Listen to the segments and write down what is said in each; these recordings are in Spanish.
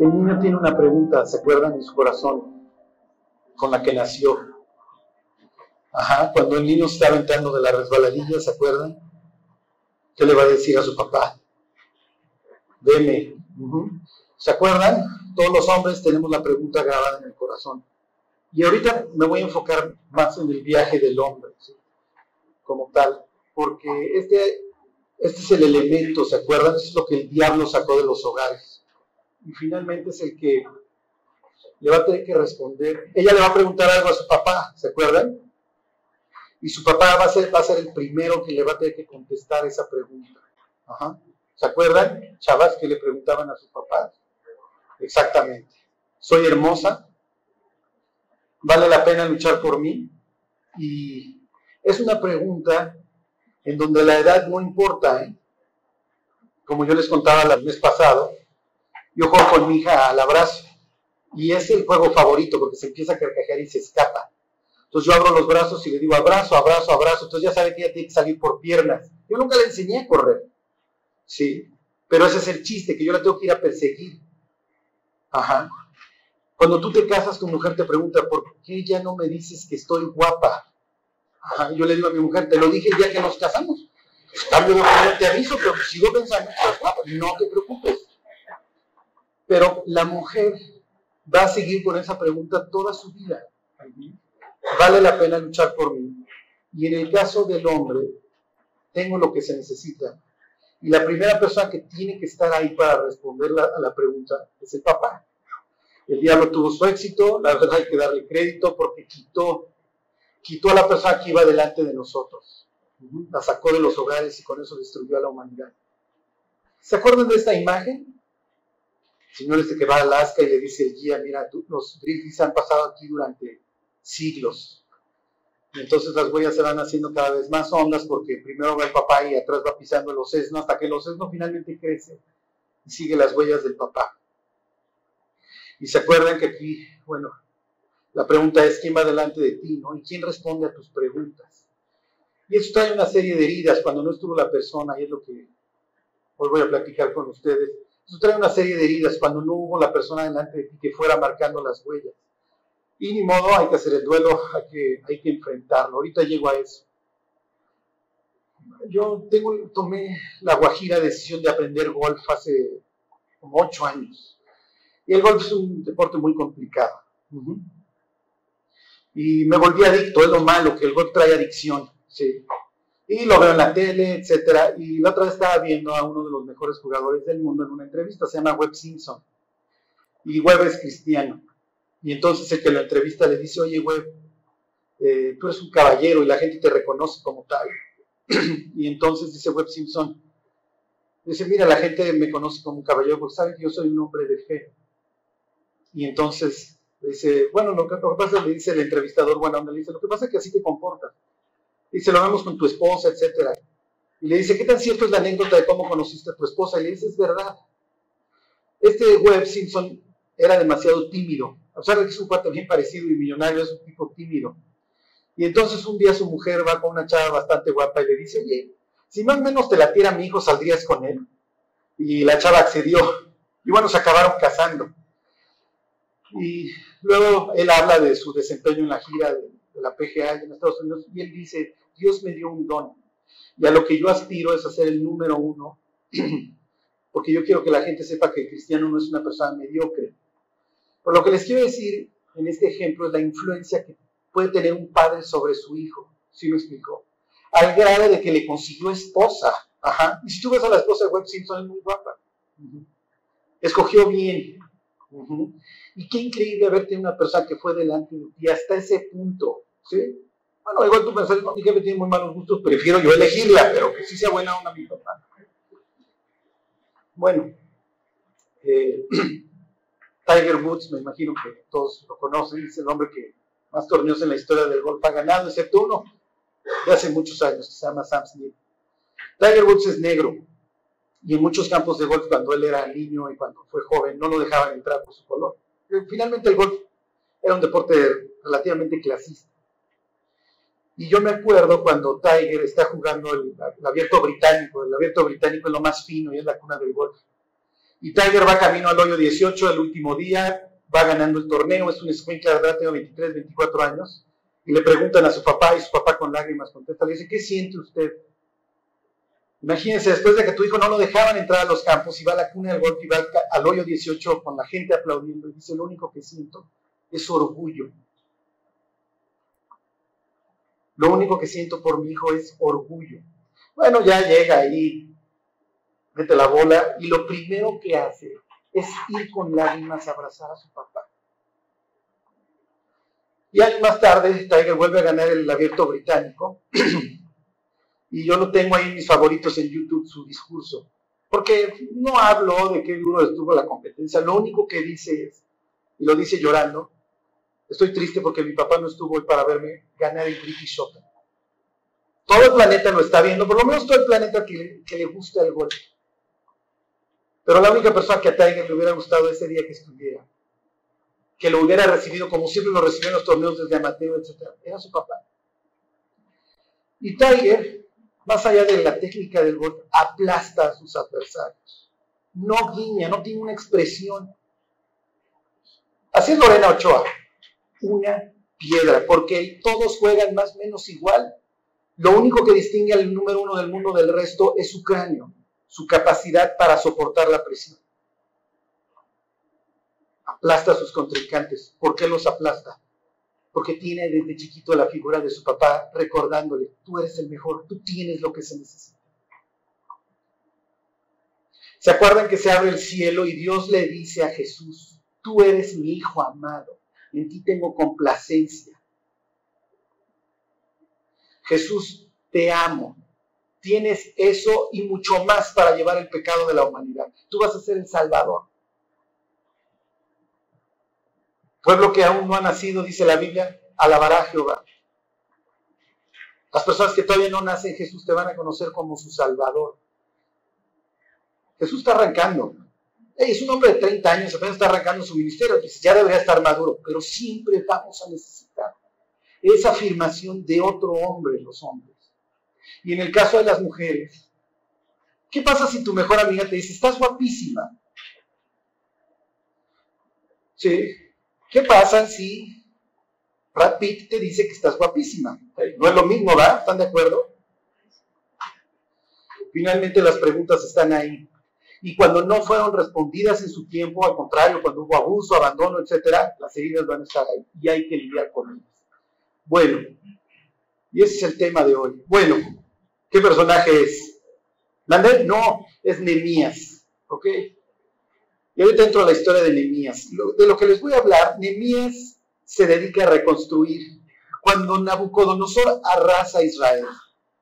El niño tiene una pregunta, ¿se acuerdan en su corazón? Con la que nació. Ajá, cuando el niño está aventando de la resbaladilla, ¿se acuerdan? ¿Qué le va a decir a su papá? Deme. ¿Se acuerdan? Todos los hombres tenemos la pregunta grabada en el corazón. Y ahorita me voy a enfocar más en el viaje del hombre, como tal, porque este, este es el elemento, ¿se acuerdan? es lo que el diablo sacó de los hogares. Y finalmente es el que le va a tener que responder. Ella le va a preguntar algo a su papá, ¿se acuerdan? Y su papá va a ser, va a ser el primero que le va a tener que contestar esa pregunta. ¿Se acuerdan, chavas, que le preguntaban a sus papás? Exactamente. ¿Soy hermosa? ¿Vale la pena luchar por mí? Y es una pregunta en donde la edad no importa. ¿eh? Como yo les contaba el mes pasado, yo juego con mi hija al abrazo. Y es el juego favorito porque se empieza a carcajear y se escapa. Entonces yo abro los brazos y le digo abrazo, abrazo, abrazo. Entonces ya sabe que ella tiene que salir por piernas. Yo nunca le enseñé a correr. Sí. Pero ese es el chiste, que yo la tengo que ir a perseguir. Ajá. Cuando tú te casas, tu mujer te pregunta, ¿por qué ya no me dices que estoy guapa? Ajá, yo le digo a mi mujer, te lo dije el día que nos casamos. Cambio de opinión, te aviso, pero sigo pensando que estás guapa. No te preocupes. Pero la mujer va a seguir con esa pregunta toda su vida. Vale la pena luchar por mí. Y en el caso del hombre, tengo lo que se necesita. Y la primera persona que tiene que estar ahí para responder a la pregunta es el papá. El diablo tuvo su éxito, la verdad hay que darle crédito porque quitó, quitó a la persona que iba delante de nosotros. La sacó de los hogares y con eso destruyó a la humanidad. ¿Se acuerdan de esta imagen? Señor este que va a Alaska y le dice el guía, mira, los grizzlies han pasado aquí durante siglos. Entonces las huellas se van haciendo cada vez más hondas porque primero va el papá y atrás va pisando el ocesno hasta que el ocesno finalmente crece y sigue las huellas del papá. Y se acuerdan que aquí, bueno, la pregunta es quién va delante de ti, ¿no? Y quién responde a tus preguntas. Y eso trae una serie de heridas cuando no estuvo la persona, y es lo que hoy voy a platicar con ustedes. Eso trae una serie de heridas cuando no hubo la persona delante de ti que fuera marcando las huellas. Y ni modo, hay que hacer el duelo, hay que, hay que enfrentarlo. Ahorita llego a eso. Yo tengo, tomé la guajira decisión de aprender golf hace como ocho años. Y el golf es un deporte muy complicado. Y me volví adicto, es lo malo, que el golf trae adicción. ¿sí? Y lo veo en la tele, etcétera. Y la otra vez estaba viendo a uno de los mejores jugadores del mundo en una entrevista, se llama Webb Simpson. Y Webb es cristiano. Y entonces el que la entrevista le dice, oye Webb, eh, tú eres un caballero y la gente te reconoce como tal. y entonces dice Webb Simpson, dice, mira, la gente me conoce como un caballero porque sabe que yo soy un hombre de fe. Y entonces dice, bueno, lo que, pasa, le dice el entrevistador, bueno, le dice, lo que pasa es que así te comportas. Dice, lo vemos con tu esposa, etcétera. Y le dice, ¿qué tan cierto es la anécdota de cómo conociste a tu esposa? Y le dice, es verdad. Este Webb Simpson era demasiado tímido. A pesar de que es un cuate bien parecido y millonario, es un tipo tímido. Y entonces un día su mujer va con una chava bastante guapa y le dice, oye, si más o menos te la tira mi hijo, ¿saldrías con él? Y la chava accedió. Y bueno, se acabaron casando. Y luego él habla de su desempeño en la gira de, la PGA en Estados Unidos y él dice, Dios me dio un don. Y a lo que yo aspiro es a ser el número uno, porque yo quiero que la gente sepa que el cristiano no es una persona mediocre. Por lo que les quiero decir en este ejemplo es la influencia que puede tener un padre sobre su hijo, ¿sí me explico? Al grado de que le consiguió esposa. Ajá. Y si tú ves a la esposa de Webb Simpson, es muy guapa. Escogió bien. Y qué increíble ver tenido una persona que fue delante de ti hasta ese punto. ¿sí? Bueno, igual tú pensás, no, mi jefe tiene muy malos gustos, prefiero yo elegirla, pero que sí sea buena onda mi papá. Bueno, eh, Tiger Woods, me imagino que todos lo conocen, es el hombre que más torneos en la historia del golf ha ganado, excepto uno de hace muchos años, que se llama Sam Smith. Tiger Woods es negro, y en muchos campos de golf cuando él era niño y cuando fue joven no lo dejaban entrar por su color. Finalmente el golf era un deporte relativamente clasista. Y yo me acuerdo cuando Tiger está jugando el, abierto británico, el abierto británico es lo más fino y es la cuna del golf. Y Tiger va camino al hoyo 18, el último día, va ganando el torneo, es un escuincla de tengo 23, 24 años, y le preguntan a su papá, y su papá con lágrimas contesta, le dice, ¿qué siente usted? Imagínense, después de que tu hijo no lo dejaban entrar a los campos, y va a la cuna del golf y va al, hoyo 18 con la gente aplaudiendo, y dice, lo único que siento es orgullo. Lo único que siento por mi hijo es orgullo. Bueno, ya llega ahí, mete la bola, y lo primero que hace es ir con lágrimas a abrazar a su papá. Y años más tarde, Tiger vuelve a ganar el abierto británico. y yo lo tengo ahí en mis favoritos en YouTube, su discurso. Porque no hablo de qué duro estuvo la competencia. Lo único que dice es, y lo dice llorando, estoy triste porque mi papá no estuvo hoy para verme ganar el British Open. Todo el planeta lo está viendo, por lo menos todo el planeta que, que le gusta el golf. Pero la única persona que a Tiger le hubiera gustado ese día que estuviera, que lo hubiera recibido como siempre lo recibió en los torneos desde amateur, etc., era su papá. Y Tiger, más allá de la técnica del golf, aplasta a sus adversarios. No guiña, no tiene una expresión. Así es Lorena Ochoa, una piedra, porque todos juegan más o menos igual. Lo único que distingue al número uno del mundo del resto es su cráneo su capacidad para soportar la presión. Aplasta a sus contrincantes. ¿Por qué los aplasta? Porque tiene desde chiquito la figura de su papá recordándole, tú eres el mejor, tú tienes lo que se necesita. ¿Se acuerdan que se abre el cielo y Dios le dice a Jesús, tú eres mi hijo amado, en ti tengo complacencia? Jesús, te amo, tienes eso y mucho más para llevar el pecado de la humanidad. Tú vas a ser el Salvador. Pueblo que aún no ha nacido, dice la Biblia, alabará a Jehová. Las personas que todavía no nacen Jesús te van a conocer como su Salvador. Jesús está arrancando. es un hombre de 30 años, apenas está arrancando su ministerio, ya debería estar maduro, pero siempre vamos a necesitar esa afirmación de otro hombre, los hombres. Y en el caso de las mujeres, ¿qué pasa si tu mejor amiga te dice, estás guapísima? ¿Sí? ¿Qué pasa si Brad Pitt te dice que estás guapísima? No es lo mismo, ¿verdad? ¿Están de acuerdo? Finalmente las preguntas están ahí. Y cuando no fueron respondidas en su tiempo, al contrario, cuando hubo abuso, abandono, etcétera, las heridas van a estar ahí y hay que lidiar con ellas. Bueno, y ese es el tema de hoy. Bueno, ¿qué personaje es? ¿Mandel? No, es Nemías. ¿Ok? Y ahorita entro a la historia de Nemías. De lo que les voy a hablar, Nemías se dedica a reconstruir. Cuando Nabucodonosor arrasa a Israel,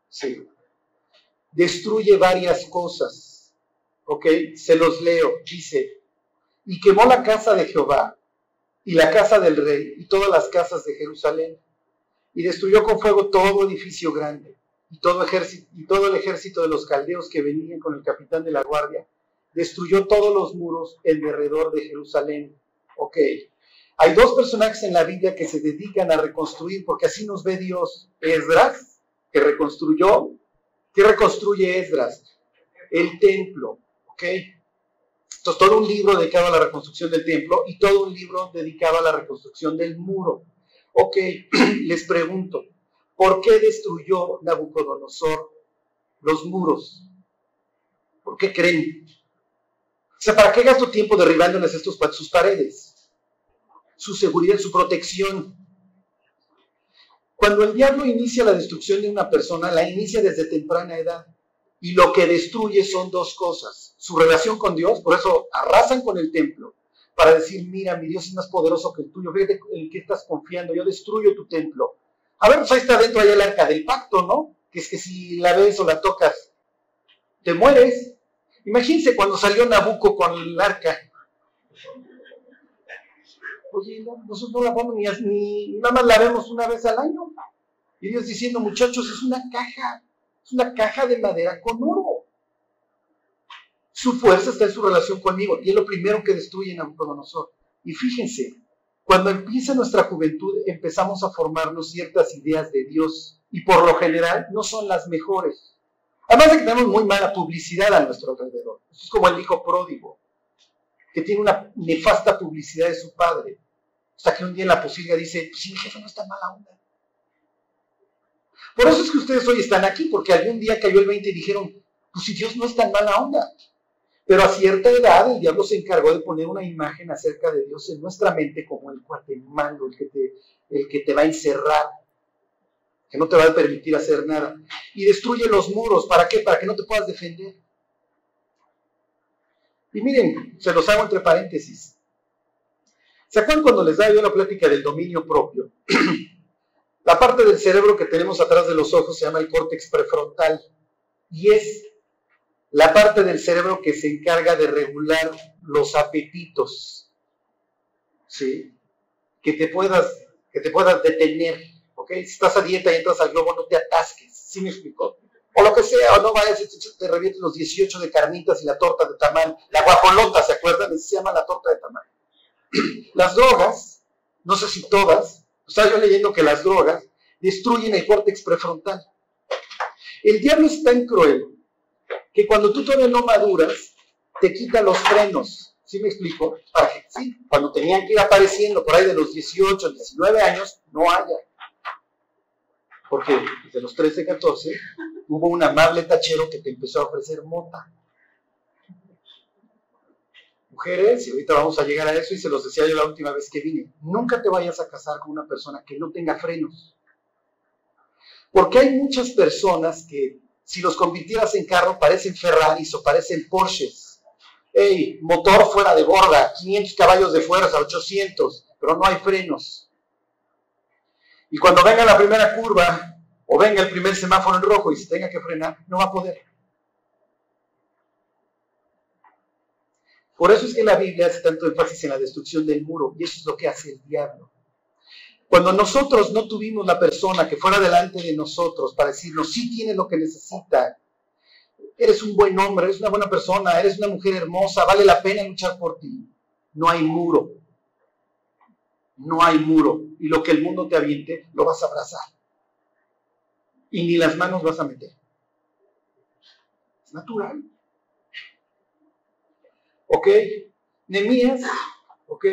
sí, destruye varias cosas. ¿Ok? Se los leo. Dice, y quemó la casa de Jehová y la casa del rey y todas las casas de Jerusalén y destruyó con fuego todo edificio grande y todo, ejército, y todo el ejército de los caldeos que venían con el capitán de la guardia, destruyó todos los muros en derredor de Jerusalén. Ok, hay dos personajes en la Biblia que se dedican a reconstruir, porque así nos ve Dios. Esdras, que reconstruyó. ¿Qué reconstruye Esdras? El templo. Ok. Entonces, todo un libro dedicado a la reconstrucción del templo y todo un libro dedicado a la reconstrucción del muro. Ok, les pregunto, ¿por qué destruyó Nabucodonosor los muros? ¿Por qué creen? ¿Para qué gastó tiempo derribándoles estos, sus paredes? Su seguridad, su protección. Cuando el diablo inicia la destrucción de una persona, la inicia desde temprana edad. Y lo que destruye son dos cosas. Su relación con Dios, por eso arrasan con el templo para decir, mira, mi Dios es más poderoso que el tuyo, fíjate en qué estás confiando, yo destruyo tu templo. A ver, pues ahí está dentro allá el arca del pacto, ¿no? Que es que si la ves o la tocas, te mueres. Imagínense cuando salió Nabucco con el arca. Oye, nosotros no la vamos ni, nada más la vemos una vez al año. Y Dios diciendo, muchachos, es una caja, es una caja de madera con oro. Su fuerza está en su relación conmigo y es lo primero que destruye Nabucodonosor. Y fíjense, cuando empieza nuestra juventud empezamos a formarnos ciertas ideas de Dios y por lo general no son las mejores. Además de que tenemos muy mala publicidad a nuestro alrededor. es como el hijo pródigo. que tiene una nefasta publicidad de su padre. Hasta que un día en la posibilidad dice, pues sí, mi jefe no está mala onda. Por eso es que ustedes hoy están aquí, porque algún día cayó el 20 y dijeron, pues si Dios no está en mala onda. Pero a cierta edad el diablo se encargó de poner una imagen acerca de Dios en nuestra mente como el cuatemando, el que te, el que te va a encerrar, que no te va a permitir hacer nada. Y destruye los muros. ¿Para qué? Para que no te puedas defender. Y miren, se los hago entre paréntesis. ¿Se acuerdan cuando les daba yo la plática del dominio propio? la parte del cerebro que tenemos atrás de los ojos se llama el córtex prefrontal y es la parte del cerebro que se encarga de regular los apetitos, ¿sí? Que te puedas, que te puedas detener, ¿ok? Si estás a dieta y entras al globo, no te atasques, ¿sí me explicó? O lo que sea, o no vayas te revientes los 18 de carnitas y la torta de tamal, la guajolota, ¿se acuerdan? Se llama la torta de tamal. Las drogas, no sé si todas, estaba yo leyendo que las drogas destruyen el córtex prefrontal. El diablo es tan cruel que cuando tú todavía no maduras, te quita los frenos. ¿Sí me explico? sí, cuando tenían que ir apareciendo por ahí de los 18, 19 años, no haya. Porque desde los 13, 14 hubo un amable tachero que te empezó a ofrecer mota mujeres, y ahorita vamos a llegar a eso, y se los decía yo la última vez que vine, nunca te vayas a casar con una persona que no tenga frenos. Porque hay muchas personas que, si los convirtieras en carro, parecen Ferraris o parecen Porsches. Hey, motor fuera de borda, 500 caballos de fuerza, 800, pero no hay frenos. Y cuando venga la primera curva, o venga el primer semáforo en rojo y se tenga que frenar, no va a poder. Por eso es que la Biblia hace tanto énfasis en la destrucción del muro, y eso es lo que hace el diablo. Cuando nosotros no tuvimos la persona que fuera delante de nosotros para decirnos, sí tiene lo que necesita, eres un buen hombre, eres una buena persona, eres una mujer hermosa, vale la pena luchar por ti. No hay muro. No hay muro. Y lo que el mundo te aviente, lo vas a abrazar. Y ni las manos vas a meter. Es natural. ¿Ok? Nemías, ¿ok?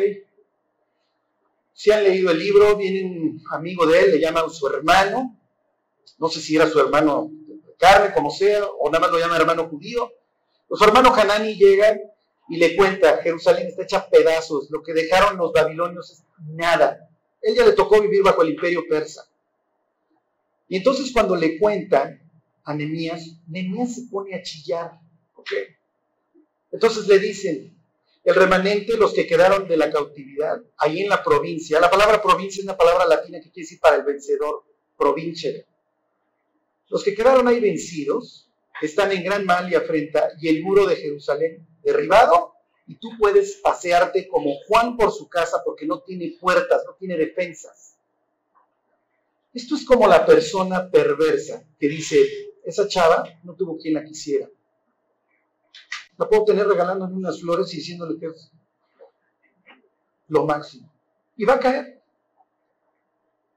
Si han leído el libro, viene un amigo de él, le llaman su hermano, no sé si era su hermano de carne, como sea, o nada más lo llama hermano judío. Los hermanos Hanani llegan y le cuenta, Jerusalén está hecha pedazos, lo que dejaron los babilonios es nada. Él ya le tocó vivir bajo el imperio persa. Y entonces cuando le cuentan a Nemías, Nemías se pone a chillar. ¿ok? Entonces le dicen, el remanente, los que quedaron de la cautividad, ahí en la provincia. La palabra provincia es una palabra latina que quiere decir para el vencedor, provincia. Los que quedaron ahí vencidos están en gran mal y afrenta y el muro de Jerusalén derribado y tú puedes pasearte como Juan por su casa porque no tiene puertas, no tiene defensas. Esto es como la persona perversa que dice, esa chava no tuvo quien la quisiera. La puedo tener regalándole unas flores y diciéndole que es lo máximo. Y va a caer.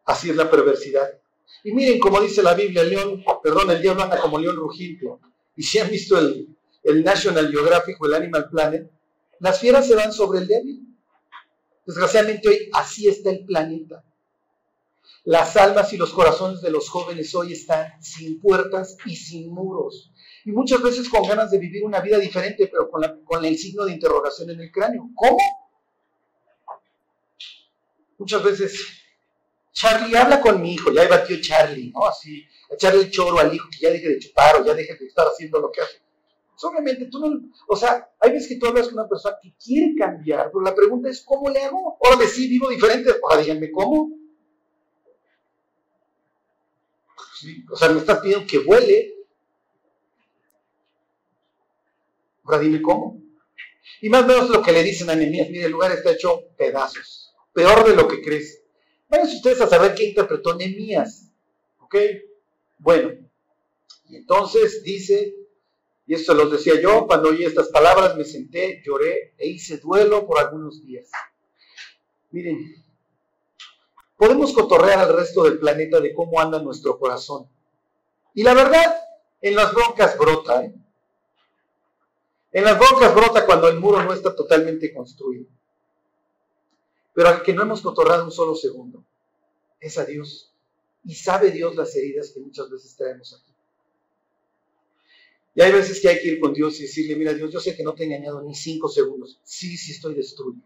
Así es la perversidad. Y miren como dice la Biblia, el león, perdón, el diablo anda como león rugiente. Y si han visto el, el National Geographic o el Animal Planet, las fieras se van sobre el débil. Desgraciadamente hoy así está el planeta. Las almas y los corazones de los jóvenes hoy están sin puertas y sin muros y muchas veces con ganas de vivir una vida diferente, pero con, el signo de interrogación en el cráneo. ¿Cómo? Muchas veces, Charlie, habla con mi hijo, ya batió Charlie, ¿no? Así, echarle el choro al hijo que ya deje de chupar o ya deje de estar haciendo lo que hace. Obviamente tú no, o sea, hay veces que tú hablas con una persona que quiere cambiar, pero la pregunta es, ¿cómo le hago? Ahora sí, vivo diferente, ahora díganme, ¿cómo? o sea, me estás pidiendo que vuele, Ahora dime cómo. Y más o menos lo que le dicen a Nehemías, mire, el lugar está hecho pedazos, peor de lo que crees. Váyanse ustedes a saber qué interpretó Nehemías. ¿Ok? Bueno, y entonces dice, y esto lo decía yo, cuando oí estas palabras me senté, lloré e hice duelo por algunos días. Miren, podemos cotorrear al resto del planeta de cómo anda nuestro corazón. Y la verdad, en las broncas brota, ¿eh? En las bocas brota cuando el muro no está totalmente construido. Pero al que no hemos cotorrado un solo segundo es a Dios. Y sabe Dios las heridas que muchas veces traemos aquí. Y hay veces que hay que ir con Dios y decirle, mira Dios, yo sé que no te he engañado ni cinco segundos. Sí, sí estoy destruido.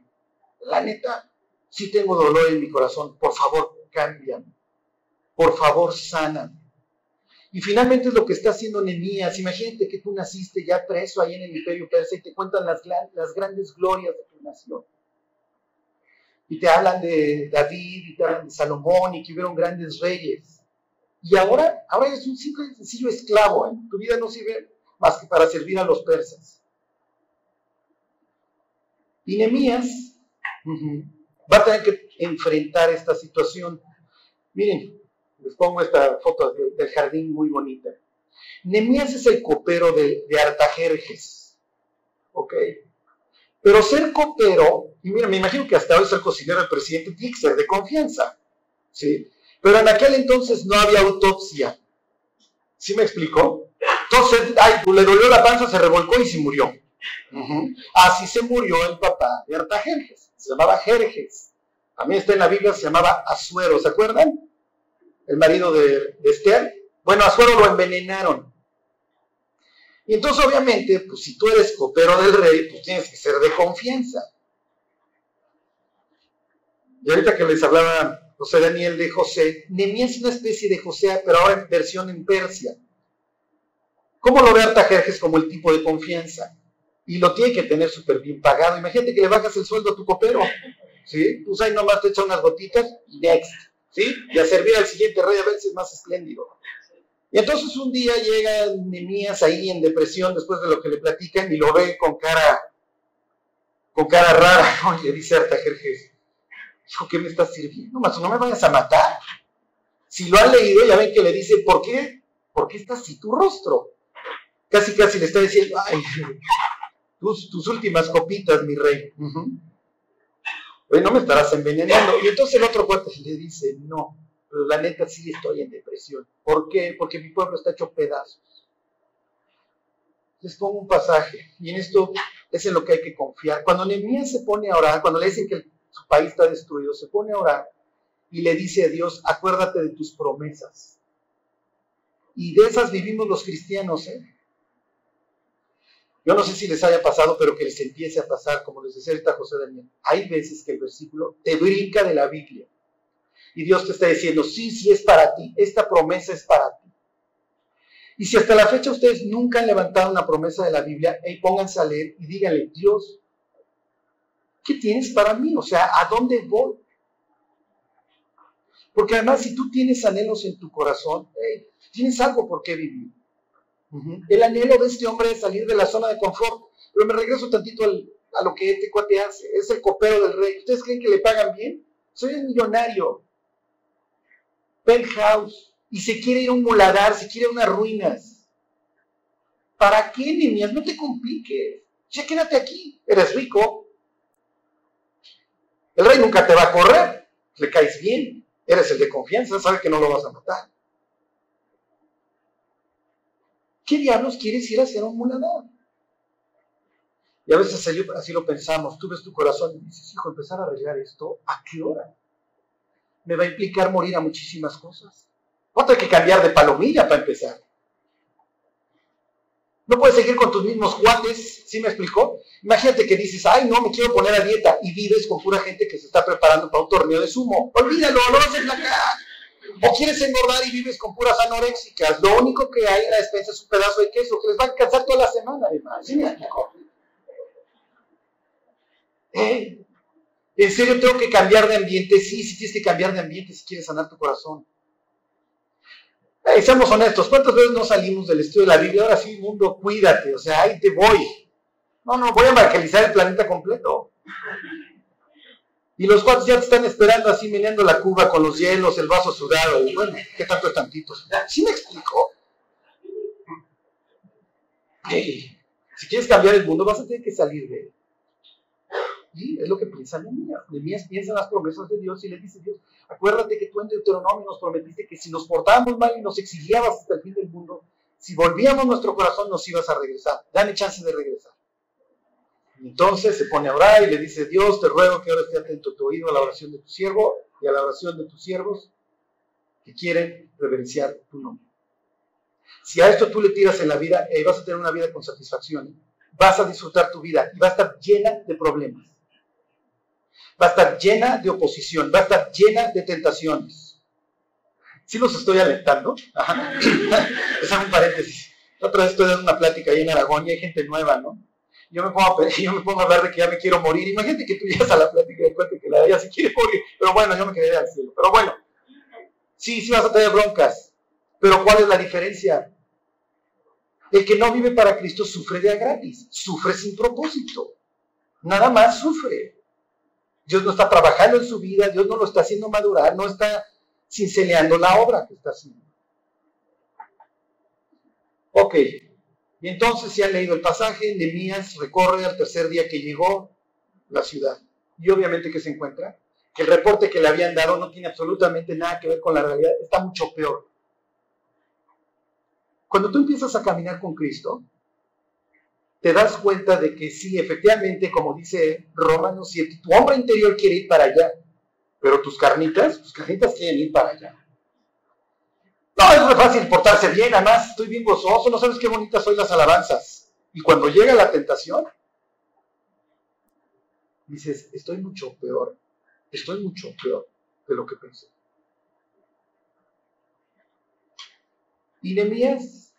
La neta, sí tengo dolor en mi corazón. Por favor, cámbiame. Por favor, sana. Y finalmente es lo que está haciendo Nemías. Imagínate que tú naciste ya preso ahí en el imperio persa y te cuentan las, grandes glorias de tu nación. Y te hablan de David y te hablan de Salomón y que hubieron grandes reyes. Y ahora, ahora eres un simple sencillo esclavo. ¿eh? Tu vida no sirve más que para servir a los persas. Y Nemías va a tener que enfrentar esta situación. Miren, les pongo esta foto del jardín muy bonita. Nemías es el copero de, de Artajerjes. ¿Ok? Pero ser copero, y mira, me imagino que hasta hoy ser cocinero del presidente tiene de confianza. ¿Sí? Pero en aquel entonces no había autopsia. ¿Sí me explicó? Entonces, ay, pues, le dolió la panza, se revolcó y se murió. Así se murió el papá de Artajerjes. Se llamaba Jerjes. Mí está en la Biblia, se llamaba Azuero, ¿se acuerdan? el marido de, Esther. Bueno, a Suero lo envenenaron. Y entonces, obviamente, pues si tú eres copero del rey, pues tienes que ser de confianza. Y ahorita que les hablaba José Daniel de José, Nemías es una especie de José, pero ahora en versión en Persia. ¿Cómo lo ve Artajerjes como el tipo de confianza? Y lo tiene que tener súper bien pagado. Imagínate que le bajas el sueldo a tu copero. ¿Sí? Pues ahí nomás te echa unas gotitas y next. ¿sí? Y a servir al siguiente rey a veces más espléndido. Y entonces un día llega Nemías ahí en depresión después de lo que le platican y lo ve con cara, con cara rara, y le dice Artajerjes, hijo, ¿qué me estás sirviendo? Más no me vayas a matar. Si lo han leído, ya ven que le dice, ¿por qué? ¿Por qué está así tu rostro? Casi, casi le está diciendo, ay, tus, últimas copitas, mi rey no me estarás envenenando. Y entonces el otro cuate le dice, no, pero la neta sí estoy en depresión. ¿Por qué? Porque mi pueblo está hecho pedazos. Les pongo un pasaje, y en esto es en lo que hay que confiar. Cuando Nehemías se pone a orar, cuando le dicen que su país está destruido, se pone a orar y le dice a Dios, acuérdate de tus promesas. Y de esas vivimos los cristianos, ¿eh? Yo no sé si les haya pasado, pero que les empiece a pasar, como les decía ahorita José Daniel. Hay veces que el versículo te brinca de la Biblia. Y Dios te está diciendo, sí, sí es para ti, esta promesa es para ti. Y si hasta la fecha ustedes nunca han levantado una promesa de la Biblia, hey, pónganse a leer y díganle, Dios, ¿qué tienes para mí? O sea, ¿a dónde voy? Porque además, si tú tienes anhelos en tu corazón, tienes algo por qué vivir. El anhelo de este hombre es salir de la zona de confort. Pero me regreso tantito a lo que este cuate hace. Es el copero del rey. ¿Ustedes creen que le pagan bien? Soy un millonario. Penthouse. Y se quiere ir a un muladar, se quiere ir a unas ruinas. ¿Para qué, niñas? No te compliques. Ya quédate aquí. Eres rico. El rey nunca te va a correr. Le caes bien. Eres el de confianza. Sabe que no lo vas a matar. ¿Qué diablos quieres ir a hacer un muladar? Y a veces así lo pensamos, tú ves tu corazón y dices, hijo, empezar a arreglar esto, ¿a qué hora? Me va a implicar morir a muchísimas cosas. Otra que cambiar de palomilla para empezar. No puedes seguir con tus mismos cuates, ¿sí me explicó? Imagínate que dices, ay, no, me quiero poner a dieta y vives con pura gente que se está preparando para un torneo de sumo. Olvídalo, no vas a cara. O quieres engordar y vives con puras anoréxicas. Lo único que hay en la despensa es un pedazo de queso que les va a alcanzar toda la semana, además. ¿Sí me ¿Eh? ¿En serio tengo que cambiar de ambiente? Sí, sí tienes que cambiar de ambiente si quieres sanar tu corazón. Seamos honestos, ¿cuántas veces no salimos del estudio de la Biblia? Ahora sí, mundo, cuídate, o sea, ahí te voy. No, no, voy a marcalizar el planeta completo. Y los cuatro ya te están esperando así meneando la cuba con los hielos, el vaso sudado. Y bueno, ¿qué tanto es tantito? ¿Sí me explicó? si quieres cambiar el mundo, vas a tener que salir de él. Y es lo que piensa Nehemías. Nehemías piensa en las promesas de Dios y le dice Dios, acuérdate que tú en Deuteronomio nos prometiste que si nos portábamos mal y nos exiliabas hasta el fin del mundo, si volvíamos nuestro corazón nos ibas a regresar. Dame chance de regresar. Entonces se pone a orar y le dice, Dios, te ruego que ahora esté atento tu oído a la oración de tu siervo y a la oración de tus siervos que quieren reverenciar tu nombre. Si a esto tú le tiras en la vida, eh, vas a tener una vida con satisfacción, vas a disfrutar tu vida y va a estar llena de problemas. Va a estar llena de oposición, va a estar llena de tentaciones. ¿Sí los estoy alentando? es un paréntesis. otra vez estoy dando una plática ahí en Aragón y hay gente nueva, ¿no? Yo me, pongo a, yo me pongo a hablar de que ya me quiero morir. Imagínate que tú llegas a la plática y cuenta que la de ella se quiere morir. Pero bueno, yo me quedé al cielo. Pero bueno, sí, sí vas a tener broncas. Pero ¿cuál es la diferencia? El que no vive para Cristo sufre de a gratis, sufre sin propósito. Nada más sufre. Dios no está trabajando en su vida, Dios no lo está haciendo madurar, no está cinceleando la obra que está haciendo. Ok, y entonces si han leído el pasaje, Nehemías recorre al tercer día que llegó la ciudad. Y obviamente que se encuentra que el reporte que le habían dado no tiene absolutamente nada que ver con la realidad, está mucho peor. Cuando tú empiezas a caminar con Cristo, te das cuenta de que sí, efectivamente, como dice Romanos 7, tu hombre interior quiere ir para allá, pero tus carnitas, tus carnitas quieren ir para allá. Es fácil portarse bien, además estoy bien gozoso, no sabes qué bonitas son las alabanzas. Y cuando llega la tentación, dices, estoy mucho peor, estoy mucho peor de lo que pensé. Y Nehemías,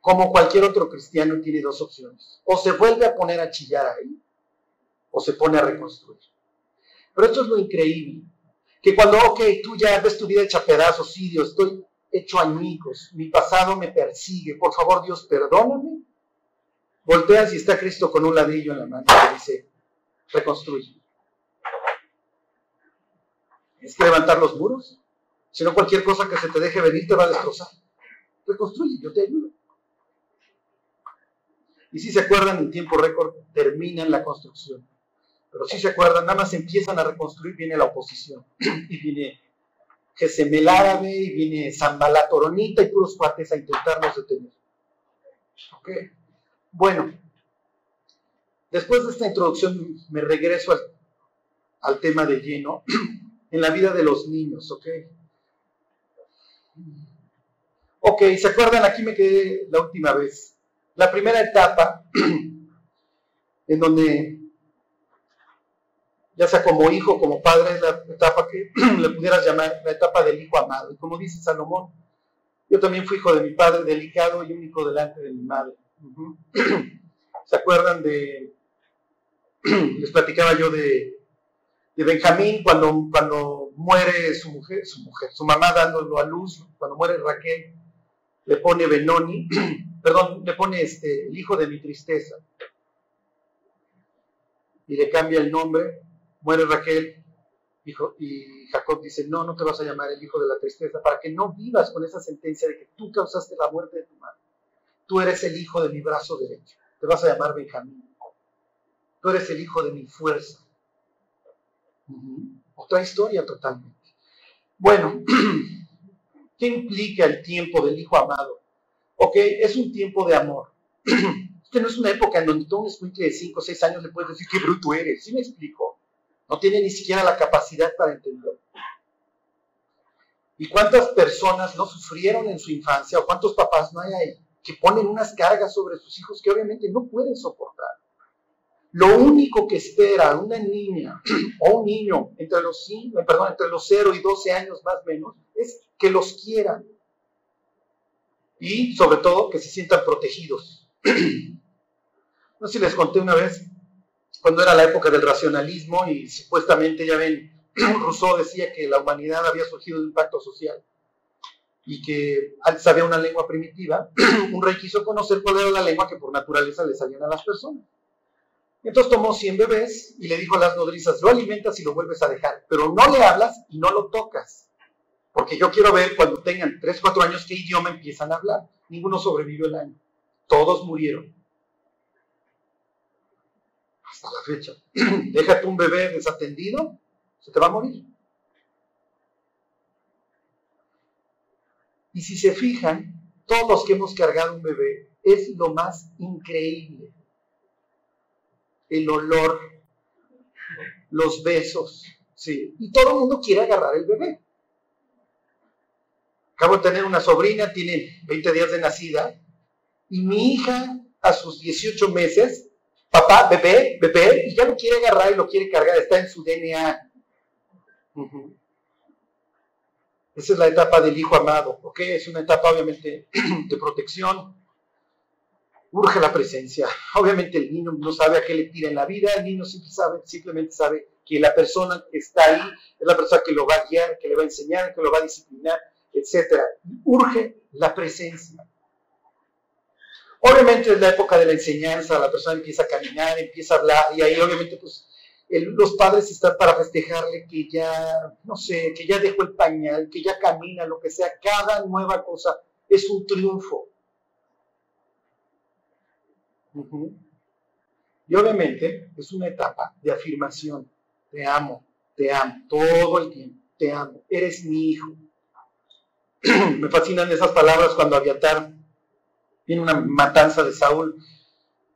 como cualquier otro cristiano, tiene dos opciones. O se vuelve a poner a chillar ahí, o se pone a reconstruir. Pero esto es lo increíble, que cuando, ok, tú ya ves tu vida hecha pedazos, sí, Dios, estoy hecho añicos, mi pasado me persigue, por favor, Dios, perdóname. Volteas y está Cristo con un ladrillo en la mano y dice, reconstruye. Tienes que levantar los muros, si no cualquier cosa que se te deje venir te va a destrozar reconstruye, yo te ayudo. Y si se acuerdan, en tiempo récord terminan la construcción. Pero si se acuerdan, nada más empiezan a reconstruir, viene la oposición. Y viene Gesemel Árabe, y viene Zambala Toronita, y puros cuates a intentarnos detener. ¿Ok? Bueno, después de esta introducción me regreso al, al tema de lleno en la vida de los niños, ¿ok? Ok, ¿se acuerdan? Aquí me quedé la última vez. La primera etapa, en donde, ya sea como hijo, como padre, la etapa que le pudieras llamar la etapa del hijo amado. Y como dice Salomón, yo también fui hijo de mi padre, delicado y único delante de mi madre. ¿Se acuerdan de, les platicaba yo de, de Benjamín cuando, cuando muere su mujer, su mujer, su mamá dándolo a luz, cuando muere Raquel, le pone Benoni, perdón, le pone este, el hijo de mi tristeza. Y le cambia el nombre, muere Raquel, hijo, y Jacob dice, no, no te vas a llamar el hijo de la tristeza, para que no vivas con esa sentencia de que tú causaste la muerte de tu madre. Tú eres el hijo de mi brazo derecho, te vas a llamar Benjamín. Tú eres el hijo de mi fuerza. Otra historia totalmente. Bueno, ¿Qué implica el tiempo del hijo amado? Ok, es un tiempo de amor. Este no es una época en donde todo un escuincle de 5 o 6 años le puedes decir qué bruto eres. ¿Sí me explico? No tiene ni siquiera la capacidad para entender. ¿Y cuántas personas no sufrieron en su infancia o cuántos papás no hay ahí que ponen unas cargas sobre sus hijos que obviamente no pueden soportar? Lo único que espera una niña o un niño entre los, perdón, entre los 0 y 12 años más o menos es que los quieran y sobre todo que se sientan protegidos. No sé si les conté una vez, cuando era la época del racionalismo y supuestamente, ya ven, Rousseau decía que la humanidad había surgido de un pacto social y que antes había una lengua primitiva, un rey quiso conocer cuál era la lengua que por naturaleza le salían a las personas. Entonces tomó 100 bebés y le dijo a las nodrizas, lo alimentas y lo vuelves a dejar, pero no le hablas y no lo tocas. Porque yo quiero ver cuando tengan 3, 4 años qué idioma empiezan a hablar. Ninguno sobrevivió el año. Todos murieron. La fecha. Déjate un bebé desatendido, se te va a morir. Y si se fijan, todos los que hemos cargado un bebé, es lo más increíble el olor, los besos, ¿sí? Y todo el mundo quiere agarrar el bebé. Acabo de tener una sobrina, tiene 20 días de nacida, y mi hija a sus 18 meses, papá, bebé, bebé, y ya lo quiere agarrar y lo quiere cargar, está en su DNA. Esa es la etapa del hijo amado, ¿ok? Es una etapa obviamente de protección. Urge la presencia. Obviamente el niño no sabe a qué le tira en la vida, el niño simplemente sabe que la persona que está ahí es la persona que lo va a guiar, que le va a enseñar, que lo va a disciplinar, etc. Urge la presencia. Obviamente es la época de la enseñanza, la persona empieza a caminar, empieza a hablar, y ahí obviamente pues los padres están para festejarle que ya, no sé, que ya dejó el pañal, que ya camina, lo que sea, cada nueva cosa es un triunfo. Y obviamente es una etapa de afirmación, te amo, te amo, todo el tiempo, te amo, eres mi hijo. Me fascinan esas palabras cuando Aviatar tiene una matanza de Saúl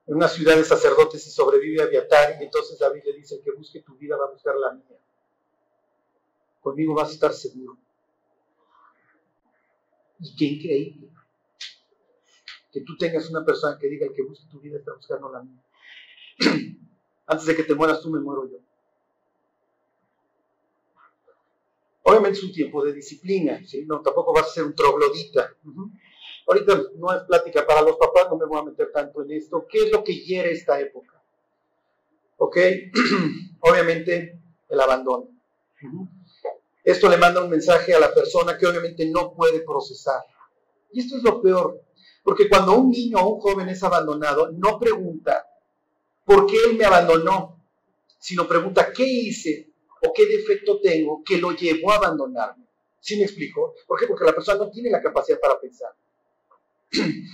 en una ciudad de sacerdotes y sobrevive a Abiatar y entonces David le dice que busque tu vida va a buscar la mía. Conmigo vas a estar seguro. Y qué increíble que tú tengas una persona que diga el que busque tu vida está buscando la mía. Antes de que te mueras tú me muero yo. Obviamente es un tiempo de disciplina, ¿sí? no, tampoco vas a ser un troglodita. Ahorita no es plática para los papás, no me voy a meter tanto en esto. ¿Qué es lo que hiere esta época? ¿Ok? obviamente el abandono. Esto le manda un mensaje a la persona que obviamente no puede procesar. Y esto es lo peor, porque cuando un niño o un joven es abandonado, no pregunta por qué él me abandonó, sino pregunta qué hice o qué defecto tengo que lo llevó a abandonarme. ¿Sí me explico? ¿Por qué? Porque la persona no tiene la capacidad para pensar.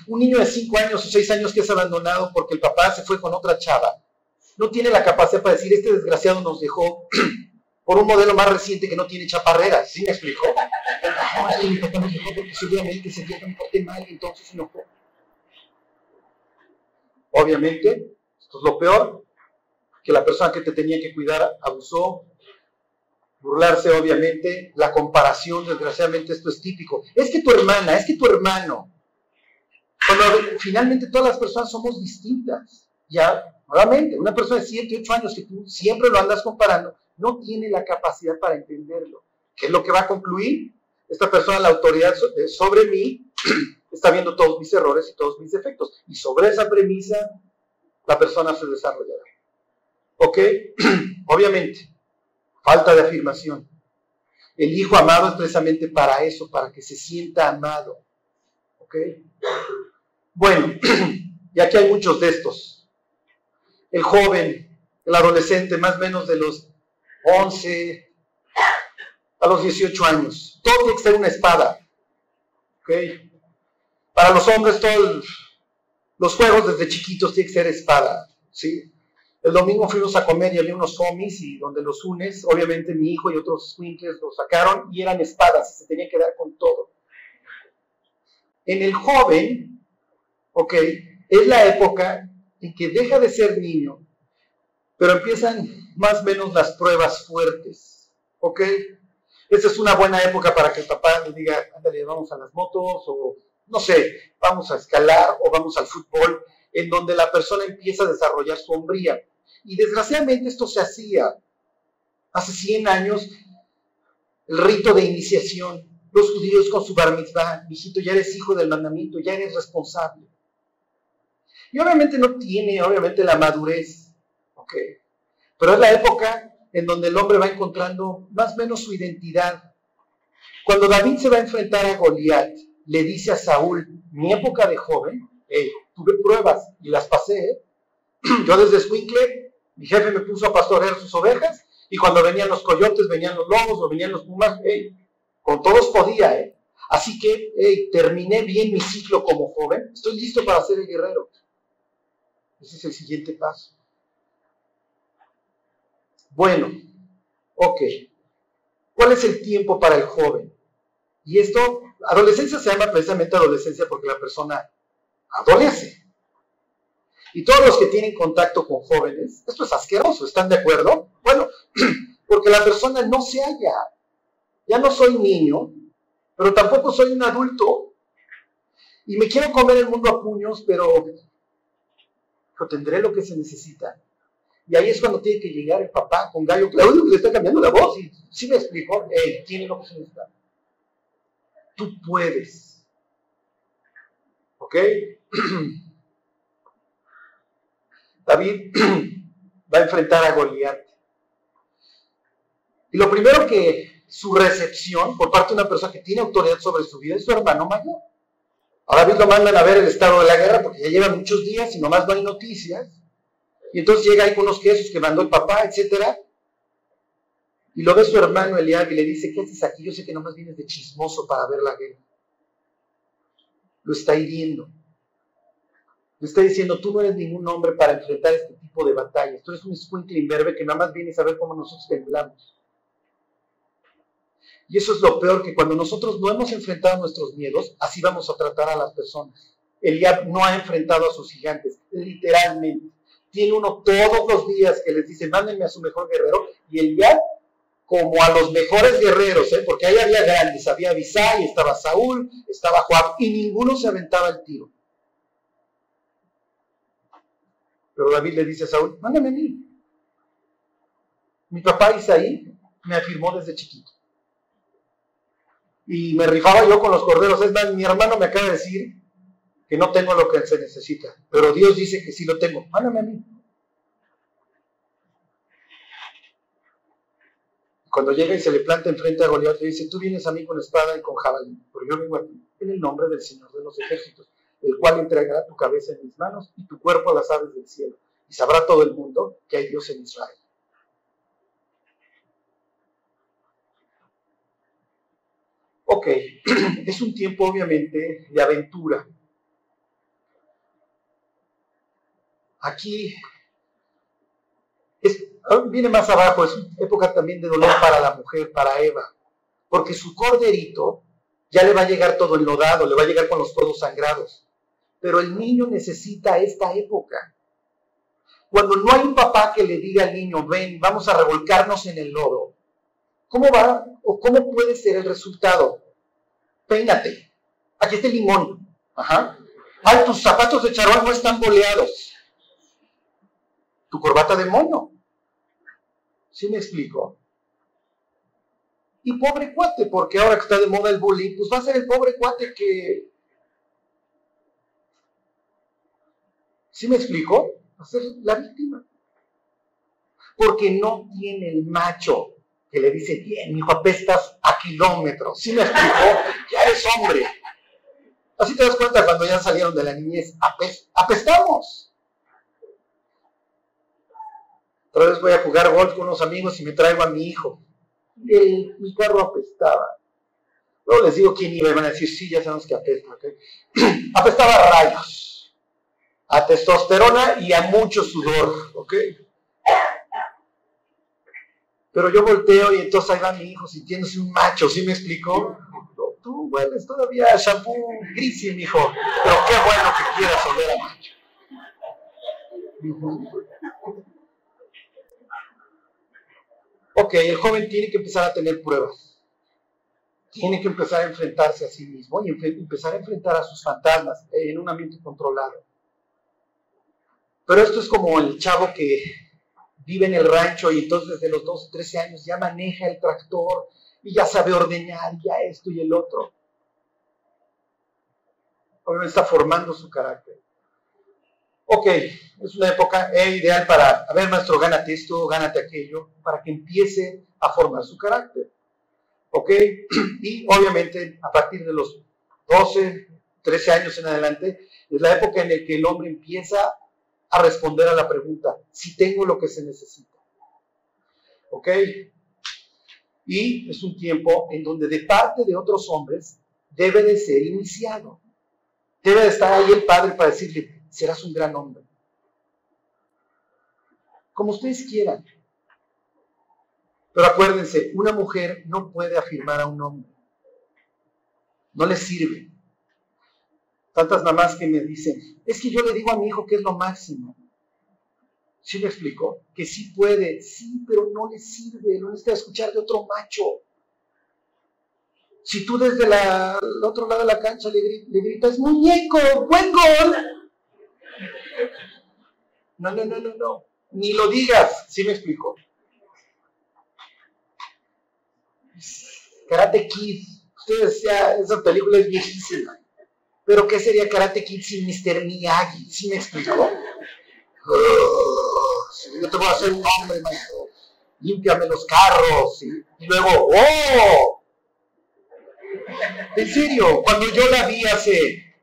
Un niño de 5 años o 6 años que es abandonado porque el papá se fue con otra chava, no tiene la capacidad para decir, este desgraciado nos dejó por un modelo más reciente que no tiene chaparreras. ¿Sí me explicó? Obviamente, esto es lo peor, que la persona que te tenía que cuidar abusó, burlarse obviamente, la comparación, desgraciadamente esto es típico. Es que tu hermana, es que tu hermano, cuando finalmente todas las personas somos distintas. Ya, nuevamente, una persona de 7, 8 años que tú siempre lo andas comparando, no tiene la capacidad para entenderlo. ¿Qué es lo que va a concluir? Esta persona, la autoridad eh, sobre mí, está viendo todos mis errores y todos mis defectos. Y sobre esa premisa, la persona se desarrollará. ¿Ok? Obviamente, falta de afirmación. El hijo amado es precisamente para eso, para que se sienta amado. ¿Ok? Bueno, y aquí hay muchos de estos. El joven, el adolescente, más o menos de los 11 a los 18 años. Todo tiene que ser una espada. ¿Okay? Para los hombres, todos los juegos desde chiquitos tienen que ser espada. ¿sí? El domingo fuimos a comer y había unos homies y donde los unes, obviamente mi hijo y otros squinkles los sacaron y eran espadas se tenía que dar con todo. En el joven, ¿ok? Es la época en que deja de ser niño, pero empiezan más o menos las pruebas fuertes, ¿ok? Esa es una buena época para que el papá le diga, ándale, vamos a las motos, o no sé, vamos a escalar, o vamos al fútbol, en donde la persona empieza a desarrollar su hombría. Y desgraciadamente esto se hacía hace 100 años, el rito de iniciación, los judíos con su bar mitzvah, hijito, ya eres hijo del mandamiento, ya eres responsable. Y obviamente no tiene, obviamente, la madurez, ¿ok? Pero es la época en donde el hombre va encontrando más o menos su identidad. Cuando David se va a enfrentar a Goliat, le dice a Saúl, mi época de joven, tuve pruebas y las pasé, ¿eh? yo desde Swinkle, mi jefe me puso a pastorear sus ovejas, y cuando venían los coyotes, venían los lobos o venían los pumas, con todos podía, ¿eh? Así que, terminé bien mi ciclo como joven, estoy listo para ser el guerrero. Ese es el siguiente paso. Bueno, ok. ¿Cuál es el tiempo para el joven? Y esto, adolescencia se llama precisamente adolescencia porque la persona adolece. Y todos los que tienen contacto con jóvenes, esto es asqueroso, ¿están de acuerdo? Bueno, porque la persona no se halla. Ya no soy niño, pero tampoco soy un adulto. Y me quiero comer el mundo a puños, pero tendré lo que se necesita. Y ahí es cuando tiene que llegar el papá con Gallo Claudio que le está cambiando la voz. Y si me explicó, hey, tiene lo que se necesita. Tú puedes. ¿Ok? David va a enfrentar a Goliat. Y lo primero que su recepción por parte de una persona que tiene autoridad sobre su vida es su hermano mayor. Ahora lo mandan a ver el estado de la guerra porque ya lleva muchos días y nomás no hay noticias. Y entonces llega ahí con unos quesos que mandó el papá, etc. Y lo ve su hermano Eliab y le dice, ¿qué haces aquí? Yo sé que nomás vienes de chismoso para ver la guerra. Lo está hiriendo. Le está diciendo, tú no eres ningún hombre para enfrentar este tipo de batallas. Tú eres un escuincle imberbe que nada más vienes a ver cómo nosotros temblamos. Y eso es lo peor, que cuando nosotros no hemos enfrentado nuestros miedos, así vamos a tratar a las personas. Eliab no ha enfrentado a sus gigantes, literalmente. Tiene uno todos los días que les dice, mándenme a su mejor guerrero, y Eliab, como a los mejores guerreros, ¿eh? porque ahí había grandes, había Abisai, estaba Saúl, estaba Joab, y ninguno se aventaba el tiro. Pero David le dice a Saúl, mándame a mí. Mi papá Isaí me afirmó desde chiquito. Y me rifaba yo con los corderos. Es más, mi hermano me acaba de decir que no tengo lo que se necesita. Pero Dios dice que sí lo tengo. Mándame a mí. Cuando llega y se le planta enfrente a Goliat, le dice, tú vienes a mí con espada y con jabalí, pero yo vengo a ti en el nombre del Señor de los ejércitos el cual entregará tu cabeza en mis manos y tu cuerpo a las aves del cielo. Y sabrá todo el mundo que hay Dios en Israel. Ok, es un tiempo obviamente de aventura. Aquí viene más abajo, es época también de dolor para la mujer, para Eva, porque su corderito ya le va a llegar todo enlodado, le va a llegar con los codos sangrados. Pero el niño necesita esta época. Cuando no hay un papá que le diga al niño, ven, vamos a revolcarnos en el lodo, ¿cómo va o cómo puede ser el resultado? Peínate. Aquí está el limón. Ajá. Ay, tus zapatos de charol no están boleados. Tu corbata de mono. ¿Sí me explico? Y pobre cuate, porque ahora que está de moda el bullying, pues va a ser el pobre cuate que ¿Sí me explico? Va a ser la víctima. Porque no tiene el macho que le dice, bien, hijo, apestas a kilómetros. ¿Sí me explico? Ya es hombre. Así te das cuenta cuando ya salieron de la niñez. apestamos. Otra vez voy a jugar golf con unos amigos y me traigo a mi hijo. Y mi carro apestaba. Luego les digo quién iba y van a decir, sí, ya sabemos que apesta. apestaba a rayos a testosterona y a mucho sudor, ¿ok? Pero yo volteo y entonces ahí va mi hijo sintiéndose un macho, ¿sí me explicó? Tú hueles todavía a shampoo gris, mi hijo, pero qué bueno que quieras oler a macho. Ok, el joven tiene que empezar a tener pruebas. Tiene que empezar a enfrentarse a sí mismo y empezar a enfrentar a sus fantasmas en un ambiente controlado. Pero esto es como el chavo que vive en el rancho y entonces desde los 12, 13 años ya maneja el tractor y ya sabe ordeñar, ya esto y el otro. Obviamente está formando su carácter. Ok, es una época eh, ideal para, a ver maestro, gánate esto, gánate aquello, para que empiece a formar su carácter. Ok, y obviamente a partir de los 12, 13 años en adelante, es la época en la que el hombre empieza a responder a la pregunta, si tengo lo que se necesita. ¿Ok? Y es un tiempo en donde de parte de otros hombres debe de ser iniciado. Debe de estar ahí el padre para decirle, serás un gran hombre. Como ustedes quieran. Pero acuérdense, una mujer no puede afirmar a un hombre. No le sirve. Tantas mamás que me dicen, es que yo le digo a mi hijo que es lo máximo. ¿Sí me explicó? Que sí puede, sí, pero no le sirve, no necesita escuchar de otro macho. Si tú desde el otro lado de la cancha le, le gritas, muñeco, buen gol. No, no, no, no, no. Ni lo digas, ¿sí me explico? Karate Kid. Ustedes ya, esa película es viejísima. Pero ¿qué sería Karate Kid sin Mr. Miyagi? ¿Sí me explico? yo te voy a hacer un hombre, maestro. Límpiame los carros. Y luego, ¡oh! En serio, cuando yo la vi hace...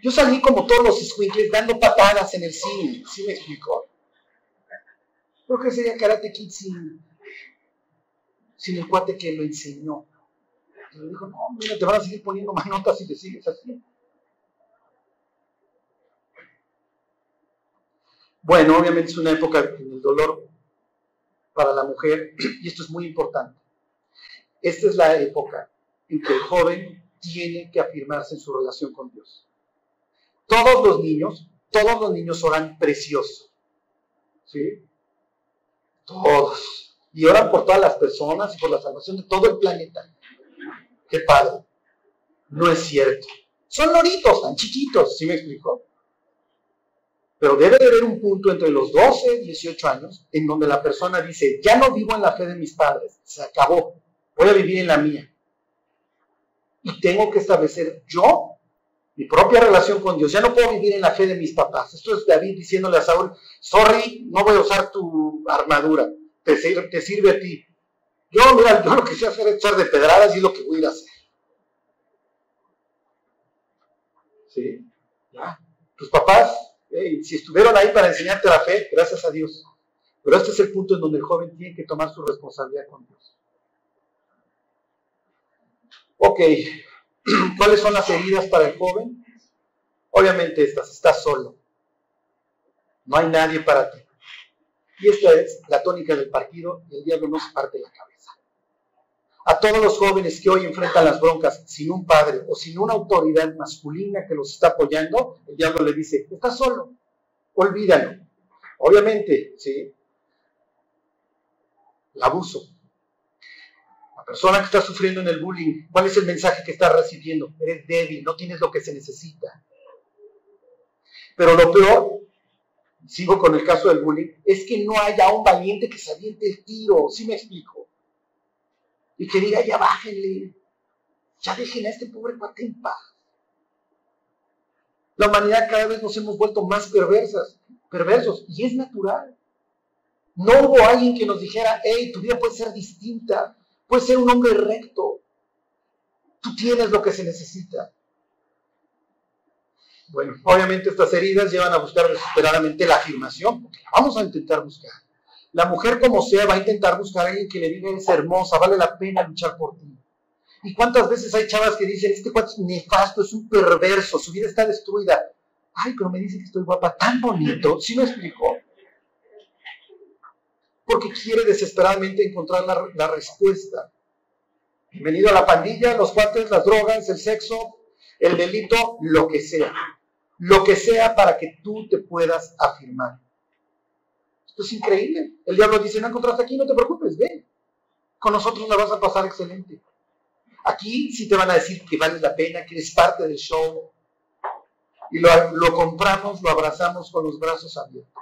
Yo salí como todos los squinkles dando patadas en el cine. ¿Sí me explico? ¿Pero qué sería Karate Kid sin, sin el cuate que lo enseñó? Y le dijo, no, mira, te van a seguir poniendo más notas si te sigues así. Bueno, obviamente es una época en el dolor para la mujer, y esto es muy importante. Esta es la época en que el joven tiene que afirmarse en su relación con Dios. Todos los niños, todos los niños oran precioso. ¿Sí? Todos. Y oran por todas las personas y por la salvación de todo el planeta. Qué padre. No es cierto. Son loritos, tan chiquitos, ¿sí me explico? Pero debe de haber un punto entre los 12 y 18 años en donde la persona dice, ya no vivo en la fe de mis padres, se acabó, voy a vivir en la mía. Y tengo que establecer yo mi propia relación con Dios. Ya no puedo vivir en la fe de mis papás. Esto es David diciéndole a Saúl, sorry, no voy a usar tu armadura, te sirve a ti. Yo, mira, yo lo que sé hacer es echar de pedradas y lo que voy a ir a hacer. ¿Sí? ¿Ya? Tus papás si estuvieron ahí para enseñarte la fe, gracias a Dios. Pero este es el punto en donde el joven tiene que tomar su responsabilidad con Dios. Ok, ¿cuáles son las heridas para el joven? Obviamente estas, estás solo. No hay nadie para ti. Y esta es la tónica del partido el diablo no se parte la cabeza a todos los jóvenes que hoy enfrentan las broncas sin un padre o sin una autoridad masculina que los está apoyando, el diablo le dice, estás solo, olvídalo. Obviamente, ¿sí? El abuso. La persona que está sufriendo en el bullying, ¿cuál es el mensaje que está recibiendo? Eres débil, no tienes lo que se necesita. Pero lo peor, sigo con el caso del bullying, es que no haya un valiente que se el tiro, ¿sí me explico? Y que diga, ya bájenle, ya dejen a este pobre cuate en paz. La humanidad cada vez nos hemos vuelto más perversas, perversos, y es natural. No hubo alguien que nos dijera, hey, tu vida puede ser distinta, puedes ser un hombre recto, tú tienes lo que se necesita. Bueno, obviamente estas heridas llevan a buscar desesperadamente la afirmación, porque vamos a intentar buscar. La mujer como sea va a intentar buscar a alguien que le diga, es hermosa, vale la pena luchar por ti. ¿Y cuántas veces hay chavas que dicen, este cuate es nefasto, es un perverso, su vida está destruida? Ay, pero me dice que estoy guapa, tan bonito, ¿sí me explicó? Porque quiere desesperadamente encontrar la, la respuesta. Bienvenido a la pandilla, los cuates, las drogas, el sexo, el delito, lo que sea. Lo que sea para que tú te puedas afirmar. Es increíble. El diablo dice, no encontraste aquí, no te preocupes, ven. Con nosotros la vas a pasar excelente. Aquí sí te van a decir que vale la pena, que eres parte del show. Y lo compramos, lo abrazamos con los brazos abiertos.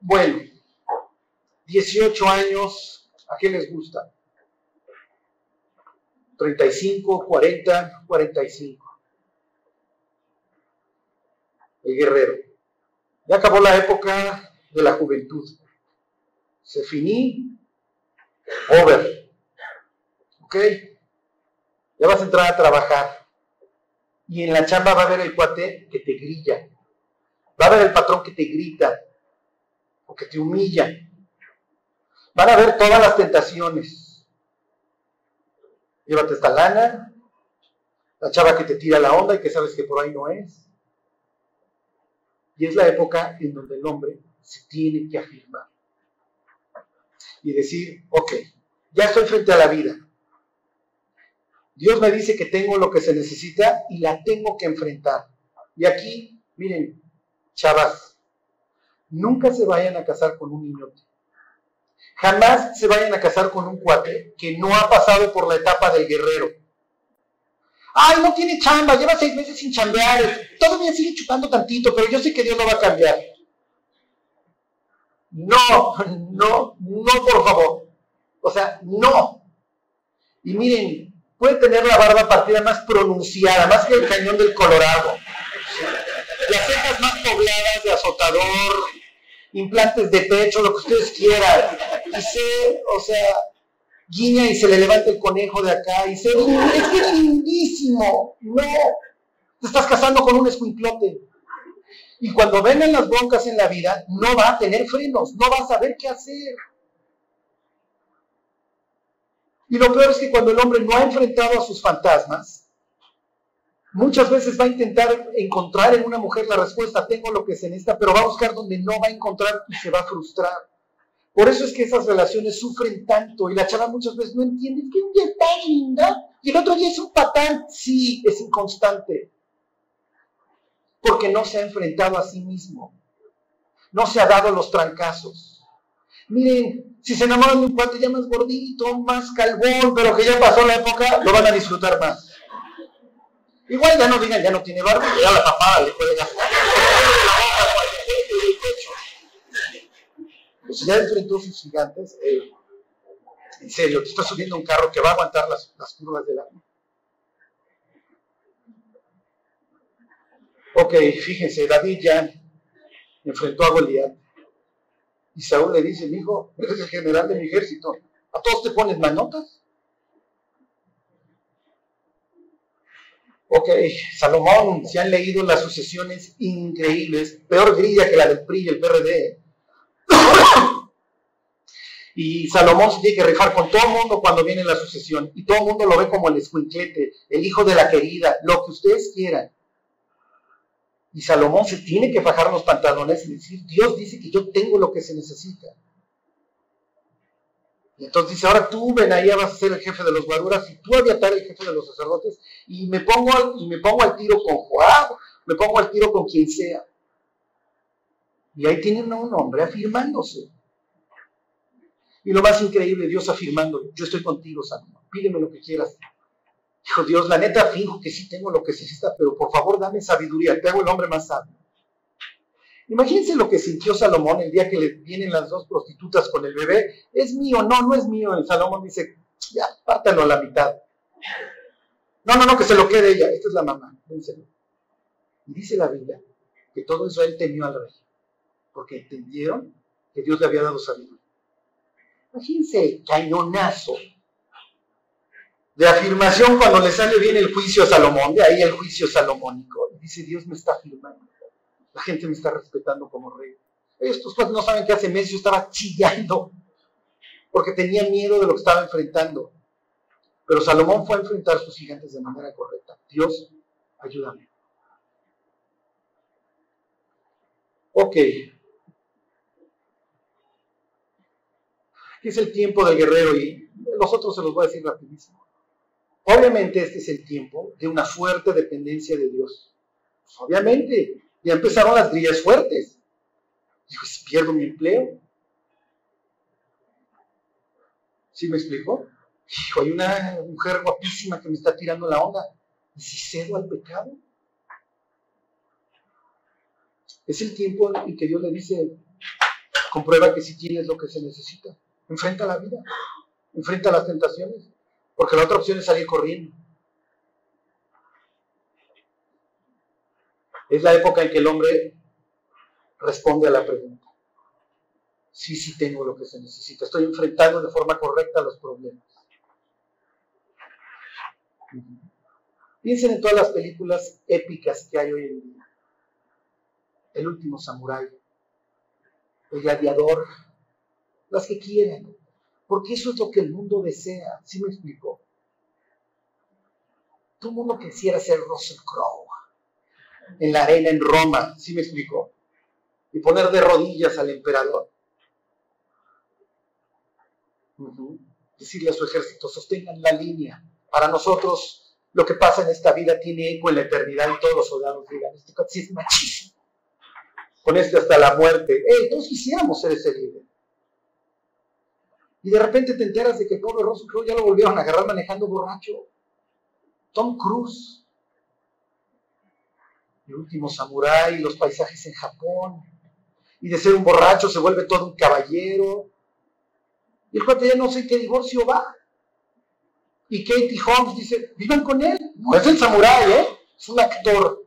Bueno, 18 años, ¿a qué les gusta? 35, 40, 45. El guerrero. Ya acabó la época de la juventud. Se finí, over. ¿Ok? Ya vas a entrar a trabajar. Y en la chamba va a haber el cuate que te grilla. Va a haber el patrón que te grita o que te humilla. Van a ver todas las tentaciones. Llévate esta lana, la chava que te tira la onda y que sabes que por ahí no es. Y es la época en donde el hombre se tiene que afirmar. Y decir, ok, ya estoy frente a la vida. Dios me dice que tengo lo que se necesita y la tengo que enfrentar. Y aquí, miren, chavas, nunca se vayan a casar con un niñote. Jamás se vayan a casar con un cuate que no ha pasado por la etapa del guerrero. Ay, no tiene chamba, lleva seis meses sin chambear, todavía sigue chupando tantito, pero yo sé que Dios no va a cambiar. No, no, no, por favor. O sea, no. Y miren, puede tener la barba partida más pronunciada, más que el cañón del Colorado. Las cejas más pobladas de azotador, implantes de pecho, lo que ustedes quieran. Y sé, o sea, guiña y se le levanta el conejo de acá y se es que es lindísimo. No, te estás casando con un escuinclote. Y cuando vengan las broncas en la vida, no va a tener frenos, no va a saber qué hacer. Y lo peor es que cuando el hombre no ha enfrentado a sus fantasmas, muchas veces va a intentar encontrar en una mujer la respuesta, tengo lo que se necesita, pero va a buscar donde no va a encontrar y se va a frustrar. Por eso es que esas relaciones sufren tanto y la chava muchas veces no entiende, que un día está linda y el otro día es un patán. Sí, es inconstante. Porque no se ha enfrentado a sí mismo. No se ha dado los trancazos. Miren, si se enamoran de un cuate ya más gordito, más calvón, pero que ya pasó la época, lo van a disfrutar más. Igual ya no digan, ya no tiene barba, ya la papada le puede gastar. Pues ya enfrentó sus gigantes. Eh, en serio, te está subiendo un carro que va a aguantar las, curvas del agua. Ok, fíjense, David ya enfrentó a Goliat. Y Saúl le dice, hijo, eres el general de mi ejército. ¿A todos te pones manotas? Ok, Salomón, se han leído las sucesiones increíbles, peor grilla que la del PRI y el PRD. Y Salomón se tiene que rifar con todo el mundo cuando viene la sucesión. Y todo el mundo lo ve como el escuinclete, el hijo de la querida, lo que ustedes quieran. Y Salomón se tiene que fajar los pantalones y decir, Dios dice que yo tengo lo que se necesita. Y entonces dice, ahora tú, Benaía, vas a ser el jefe de los guaduras y tú, Abiatar, el jefe de los sacerdotes, y me pongo al, y me pongo al tiro con Joab, me pongo al tiro con quien sea. Y ahí tienen a un hombre afirmándose. Y lo más increíble, Dios afirmando, yo estoy contigo, Salomón, pídeme lo que quieras. Dijo Dios, la neta fijo que sí tengo lo que se necesita, pero por favor dame sabiduría, te hago el hombre más sabio. Imagínense lo que sintió Salomón el día que le vienen las dos prostitutas con el bebé. Es mío, no, no es mío. El Salomón dice, ya, pártalo a la mitad. No, no, no, que se lo quede ella. Esta es la mamá. Y dice la Biblia que todo Israel temió al rey, porque entendieron que Dios le había dado sabiduría. Imagínense el cañonazo de afirmación cuando le sale bien el juicio a Salomón, de ahí el juicio salomónico. Dice, Dios me está afirmando. La gente me está respetando como rey. Estos pues no saben que hace meses yo estaba chillando porque tenía miedo de lo que estaba enfrentando. Pero Salomón fue a enfrentar a sus gigantes de manera correcta. Dios, ayúdame. Ok. ¿Qué es el tiempo del guerrero? Y los otros se los voy a decir rapidísimo. Obviamente este es el tiempo de una fuerte dependencia de Dios. Pues, obviamente, ya empezaron las grillas fuertes. Dijo, si pierdo mi empleo. ¿Sí me explico? Dijo, hay una mujer guapísima que me está tirando la onda. ¿Y si cedo al pecado? Es el tiempo en que Dios le dice, comprueba que si tienes lo que se necesita. Enfrenta la vida, enfrenta las tentaciones. Porque la otra opción es salir corriendo. Es la época en que el hombre responde a la pregunta. Sí, sí tengo lo que se necesita. Estoy enfrentando de forma correcta los problemas. Piensen en todas las películas épicas que hay hoy en día. El último samurái, el gladiador, que quieran. Porque eso es lo que el mundo desea. ¿Sí me explico? Todo el mundo quisiera ser Russell Crowe en la arena en Roma. ¿Sí me explico? Y poner de rodillas al emperador. Decirle a su ejército, sostengan la línea, Para nosotros, lo que pasa en esta vida tiene eco en la eternidad y todos los soldados digan, este es machísimo. Con este hasta la muerte. ¡Ey, todos quisiéramos ser ese líder! Y de repente te enteras de que pobre Russell ya lo volvieron a agarrar manejando borracho. Tom Cruise. El último samurái, los paisajes en Japón. Y de ser un borracho se vuelve todo un caballero. Y el cuate ya no sé qué divorcio va. Y Katie Holmes dice, vivan con él. No es el samurái, ¿eh? Es un actor.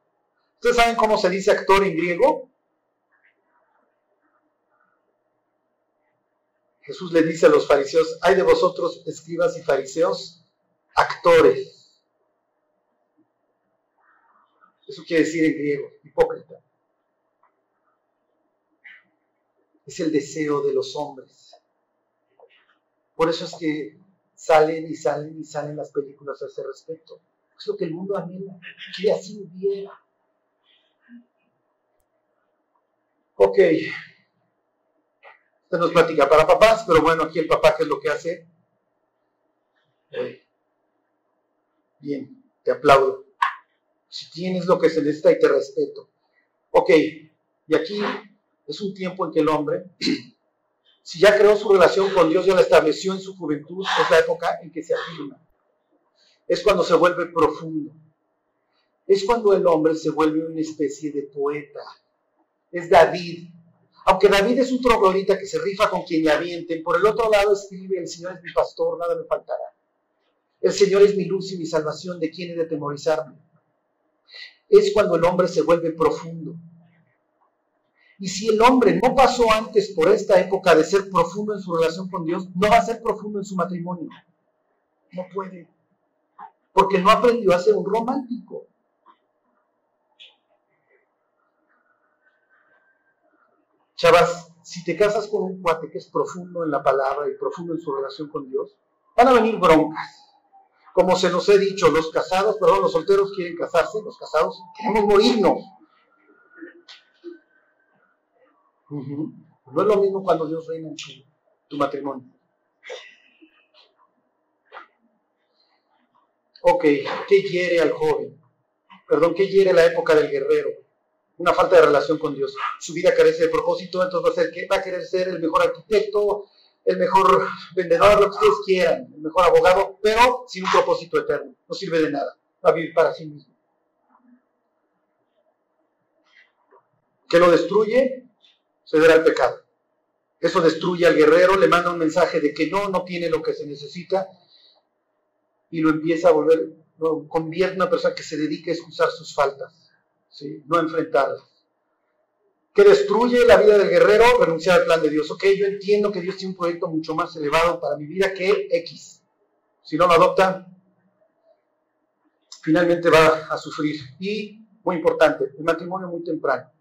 ¿Ustedes saben cómo se dice actor en griego? Jesús le dice a los fariseos, hay de vosotros, escribas y fariseos, actores. Eso quiere decir en griego, hipócrita. Es el deseo de los hombres. Por eso es que salen y salen y salen las películas a ese respecto. Es lo que el mundo anhela, que así hubiera. Ok, esto nos platica para papás, pero bueno, aquí el papá, ¿qué es lo que hace? Bien, te aplaudo. Si tienes lo que se necesita y te respeto. Ok, y aquí es un tiempo en que el hombre, si ya creó su relación con Dios, ya la estableció en su juventud, es la época en que se afirma. Es cuando se vuelve profundo. Es cuando el hombre se vuelve una especie de poeta. Es David aunque David es un troglodita que se rifa con quien le avienten, por el otro lado escribe, el Señor es mi pastor, nada me faltará. El Señor es mi luz y mi salvación, ¿de quién he de temorizarme? Es cuando el hombre se vuelve profundo. Y si el hombre no pasó antes por esta época de ser profundo en su relación con Dios, no va a ser profundo en su matrimonio. No puede. Porque no aprendió a ser un romántico. Chavas, si te casas con un cuate que es profundo en la palabra y profundo en su relación con Dios, van a venir broncas. Como se nos he dicho, los casados, perdón, los solteros quieren casarse, los casados queremos morirnos. No es lo mismo cuando Dios reina en tu matrimonio. Ok, ¿qué hiere al joven? Perdón, ¿qué hiere la época del guerrero? Una falta de relación con Dios. Su vida carece de propósito, entonces va a, ser que, va a querer ser el mejor arquitecto, el mejor vendedor, lo que ustedes quieran, el mejor abogado, pero sin un propósito eterno. No sirve de nada. Va a vivir para sí mismo. ¿Qué lo destruye? Ceder al pecado. Eso destruye al guerrero, le manda un mensaje de que no, no tiene lo que se necesita y lo empieza a volver, lo convierte en una persona que se dedica a excusar sus faltas no enfrentarlas. Que destruye la vida del guerrero, renunciar al plan de Dios. Ok, yo entiendo que Dios tiene un proyecto mucho más elevado para mi vida que X. Si no lo adopta, finalmente va a sufrir. Y, muy importante, el matrimonio muy temprano.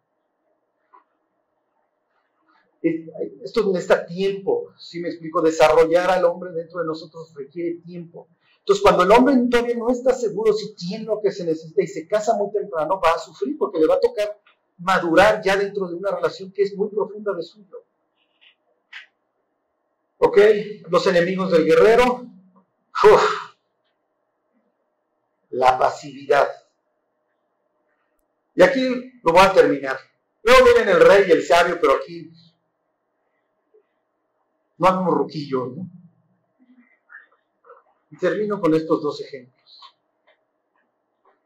Esto necesita tiempo, si me explico, desarrollar al hombre dentro de nosotros requiere tiempo. Entonces, cuando el hombre todavía no está seguro si tiene lo que se necesita y se casa muy temprano, va a sufrir porque le va a tocar madurar ya dentro de una relación que es muy profunda de suyo. ¿Ok? Los enemigos del guerrero. la pasividad. Y aquí lo voy a terminar. Luego vienen el rey y el sabio, pero aquí no hay un ruquillo, ¿no? Y termino con estos dos ejemplos.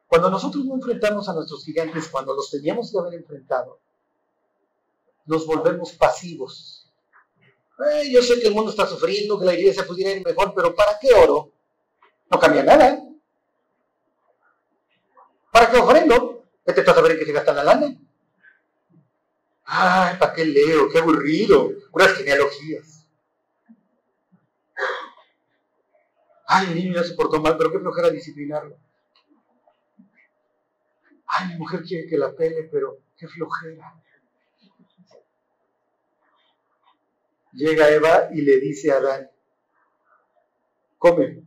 Cuando nosotros no enfrentamos a nuestros gigantes, cuando los teníamos que haber enfrentado, nos volvemos pasivos. Eh, yo sé que el mundo está sufriendo, que la iglesia pudiera ir mejor, pero ¿para qué oro? No cambia nada. ¿Para qué ofrendo? ¿Qué te trata de que se gasta la lana? Ay, ¿para qué leo? Qué aburrido. Unas genealogías. Ay, el niño ya se portó mal, pero qué flojera disciplinarlo. Ay, mi mujer quiere que la pele, pero qué flojera. Llega Eva y le dice a Adán, come.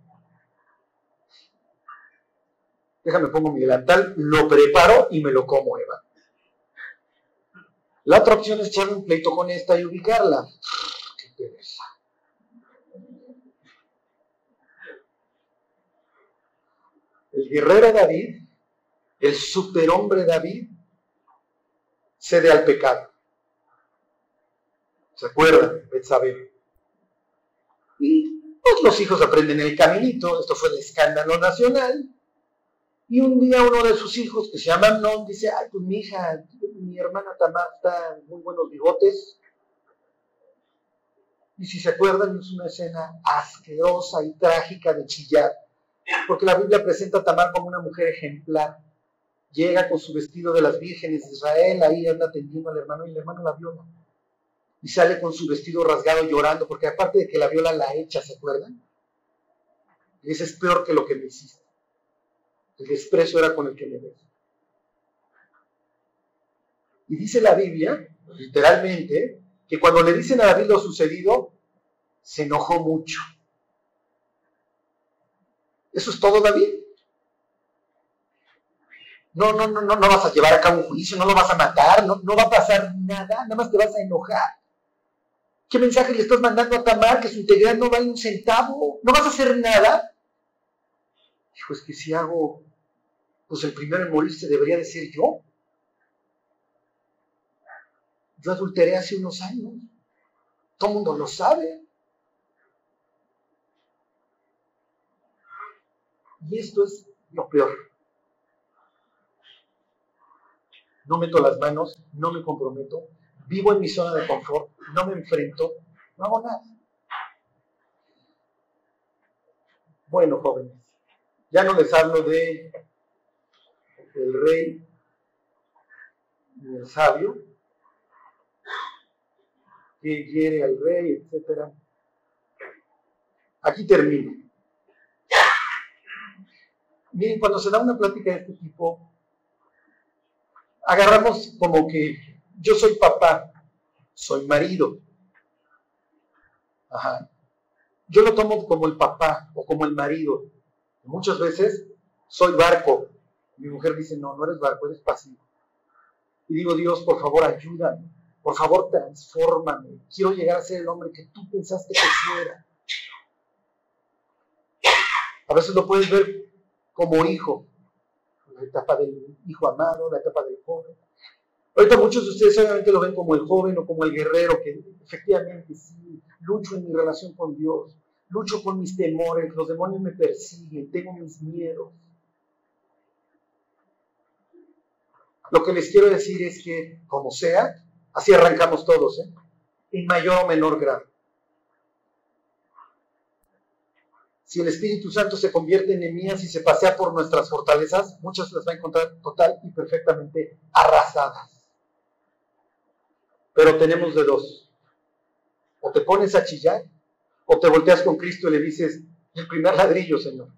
Déjame pongo mi delantal, lo preparo y me lo como, Eva. La otra opción es echarle un pleito con esta y ubicarla. Qué pereza. El guerrero David, el superhombre David, cede al pecado. ¿Se acuerdan? Betsabé. Y los hijos aprenden el caminito, esto fue el escándalo nacional. Y un día uno de sus hijos, que se llama Amnon, dice, ay, pues mi hija, mi hermana Tamar está muy buenos bigotes. Y si se acuerdan, es una escena asquerosa y trágica de chillar, porque la Biblia presenta a Tamar como una mujer ejemplar. Llega con su vestido de las vírgenes de Israel, ahí anda atendiendo al hermano y el hermano la viola. Y sale con su vestido rasgado llorando, porque aparte de que la viola la echa, ¿se acuerdan? Y ese es peor que lo que me hiciste. El desprecio era con el que me ves. Y dice la Biblia, literalmente, que cuando le dicen a David lo sucedido, se enojó mucho. ¿Eso es todo, David? No, no, no, no, no vas a llevar a cabo un juicio, no lo vas a matar, no, no va a pasar nada, nada más te vas a enojar. ¿Qué mensaje le estás mandando a Tamar que su integridad no vale un centavo? ¿No vas a hacer nada? Dijo, es que si hago, pues el primero en morirse debería de ser yo. Yo adulteré hace unos años. Todo el mundo lo sabe. Y esto es lo peor. No meto las manos, no me comprometo, vivo en mi zona de confort, no me enfrento, no hago nada. Bueno, jóvenes, ya no les hablo de el rey ni el sabio que quiere al rey, etc. Aquí termino. Miren, cuando se da una plática de este tipo, agarramos como que yo soy papá, soy marido. Ajá. Yo lo tomo como el papá o como el marido. Muchas veces soy barco. Mi mujer dice, no, no eres barco, eres pasivo. Y digo, Dios, por favor, ayúdame. Por favor, transfórmame. Quiero llegar a ser el hombre que tú pensaste que fuera. A veces lo puedes ver como hijo. La etapa del hijo amado, la etapa del joven. Ahorita muchos de ustedes obviamente lo ven como el joven o como el guerrero, que efectivamente sí, lucho en mi relación con Dios, lucho con mis temores, los demonios me persiguen, tengo mis miedos. Lo que les quiero decir es que, como sea, así arrancamos todos, ¿eh? en mayor o menor grado. Si el Espíritu Santo se convierte en mías y se pasea por nuestras fortalezas, muchas las va a encontrar total y perfectamente arrasadas. Pero tenemos de dos. O te pones a chillar, o te volteas con Cristo y le dices, el primer ladrillo, Señor.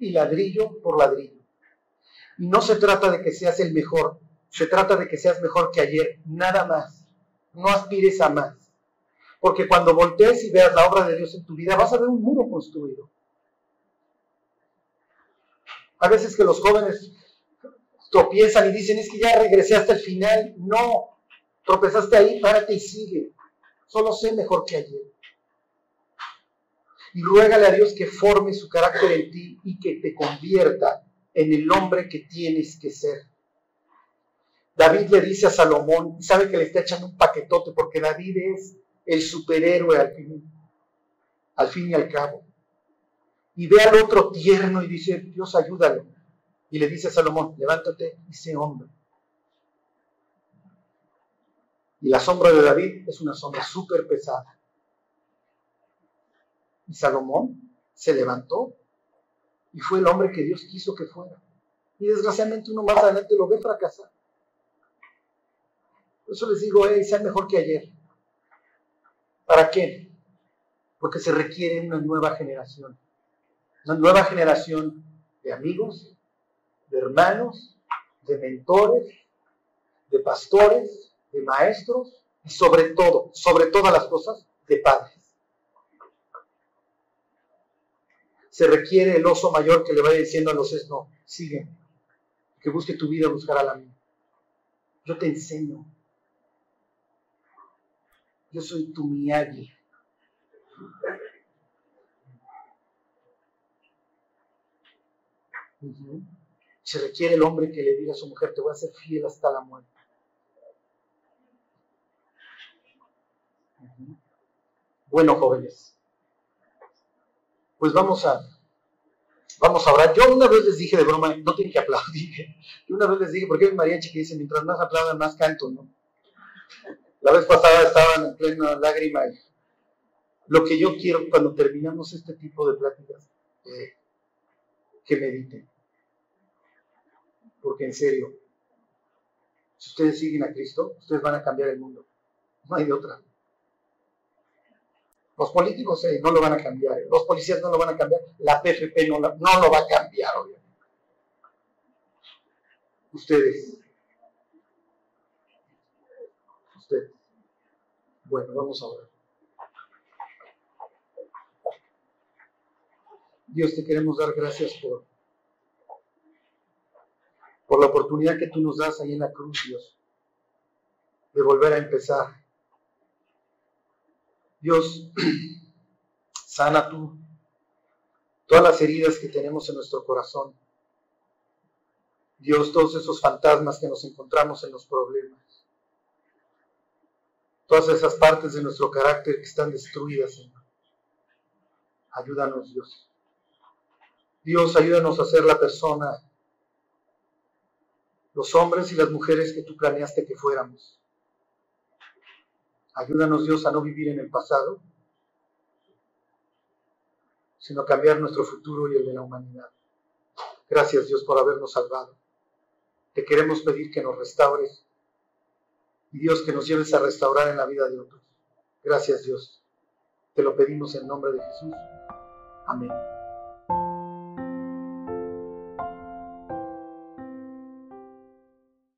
Y ladrillo por ladrillo. Y no se trata de que seas el mejor, se trata de que seas mejor que ayer, nada más. No aspires a más. Porque cuando voltees y veas la obra de Dios en tu vida, vas a ver un muro construido. A veces que los jóvenes tropiezan y dicen, es que ya regresé hasta el final. No, Tropezaste ahí, párate y sigue. Solo sé mejor que ayer. Y ruégale a Dios que forme su carácter en ti y que te convierta en el hombre que tienes que ser. David le dice a Salomón, sabe que le está echando un paquetote porque David es el superhéroe al fin, al fin y al cabo. Y ve al otro tierno y dice, Dios ayúdalo. Y le dice a Salomón, levántate y sé hombre. Y la sombra de David es una sombra súper pesada. Y Salomón se levantó y fue el hombre que Dios quiso que fuera. Y desgraciadamente uno más adelante lo ve fracasar. Por eso les digo, hey, sean mejor que ayer. ¿Para qué? Porque se requiere una nueva generación. Una nueva generación de amigos, de hermanos, de mentores, de pastores, de maestros y sobre todo, sobre todas las cosas, de padres. Se requiere el oso mayor que le vaya diciendo a los es sigue, que busque tu vida, buscará la mía. Yo te enseño. Yo soy tu Miyagi. Se requiere el hombre que le diga a su mujer, te voy a ser fiel hasta la muerte. Bueno, jóvenes, pues vamos a, vamos a hablar. Yo una vez les dije de broma, no tienen que aplaudir. Yo una vez les dije, porque hay mariachi que dice, mientras más aplaudan, más canto, ¿no? La vez pasada estaban en plena lágrima. Lo que yo quiero cuando terminamos este tipo de pláticas, eh, que mediten. Porque en serio, si ustedes siguen a Cristo, ustedes van a cambiar el mundo. No hay de otra. Los políticos eh, no lo van a cambiar, eh. los policías no lo van a cambiar, la PFP no, no lo va a cambiar, obviamente. Ustedes. Bueno, vamos a ver. Dios, te queremos dar gracias por, por la oportunidad que tú nos das ahí en la cruz, Dios, de volver a empezar Dios, sana tú todas las heridas que tenemos en nuestro corazón. Dios, todos esos fantasmas que nos encontramos en los problemas. Todas esas partes de nuestro carácter que están destruidas, Señor. Ayúdanos, Dios. Dios, ayúdanos a ser la persona, los hombres y las mujeres que tú planeaste que fuéramos. Ayúdanos Dios a no vivir en el pasado, sino a cambiar nuestro futuro y el de la humanidad. Gracias Dios por habernos salvado. Te queremos pedir que nos restaures y Dios que nos lleves a restaurar en la vida de otros. Gracias Dios. Te lo pedimos en nombre de Jesús. Amén.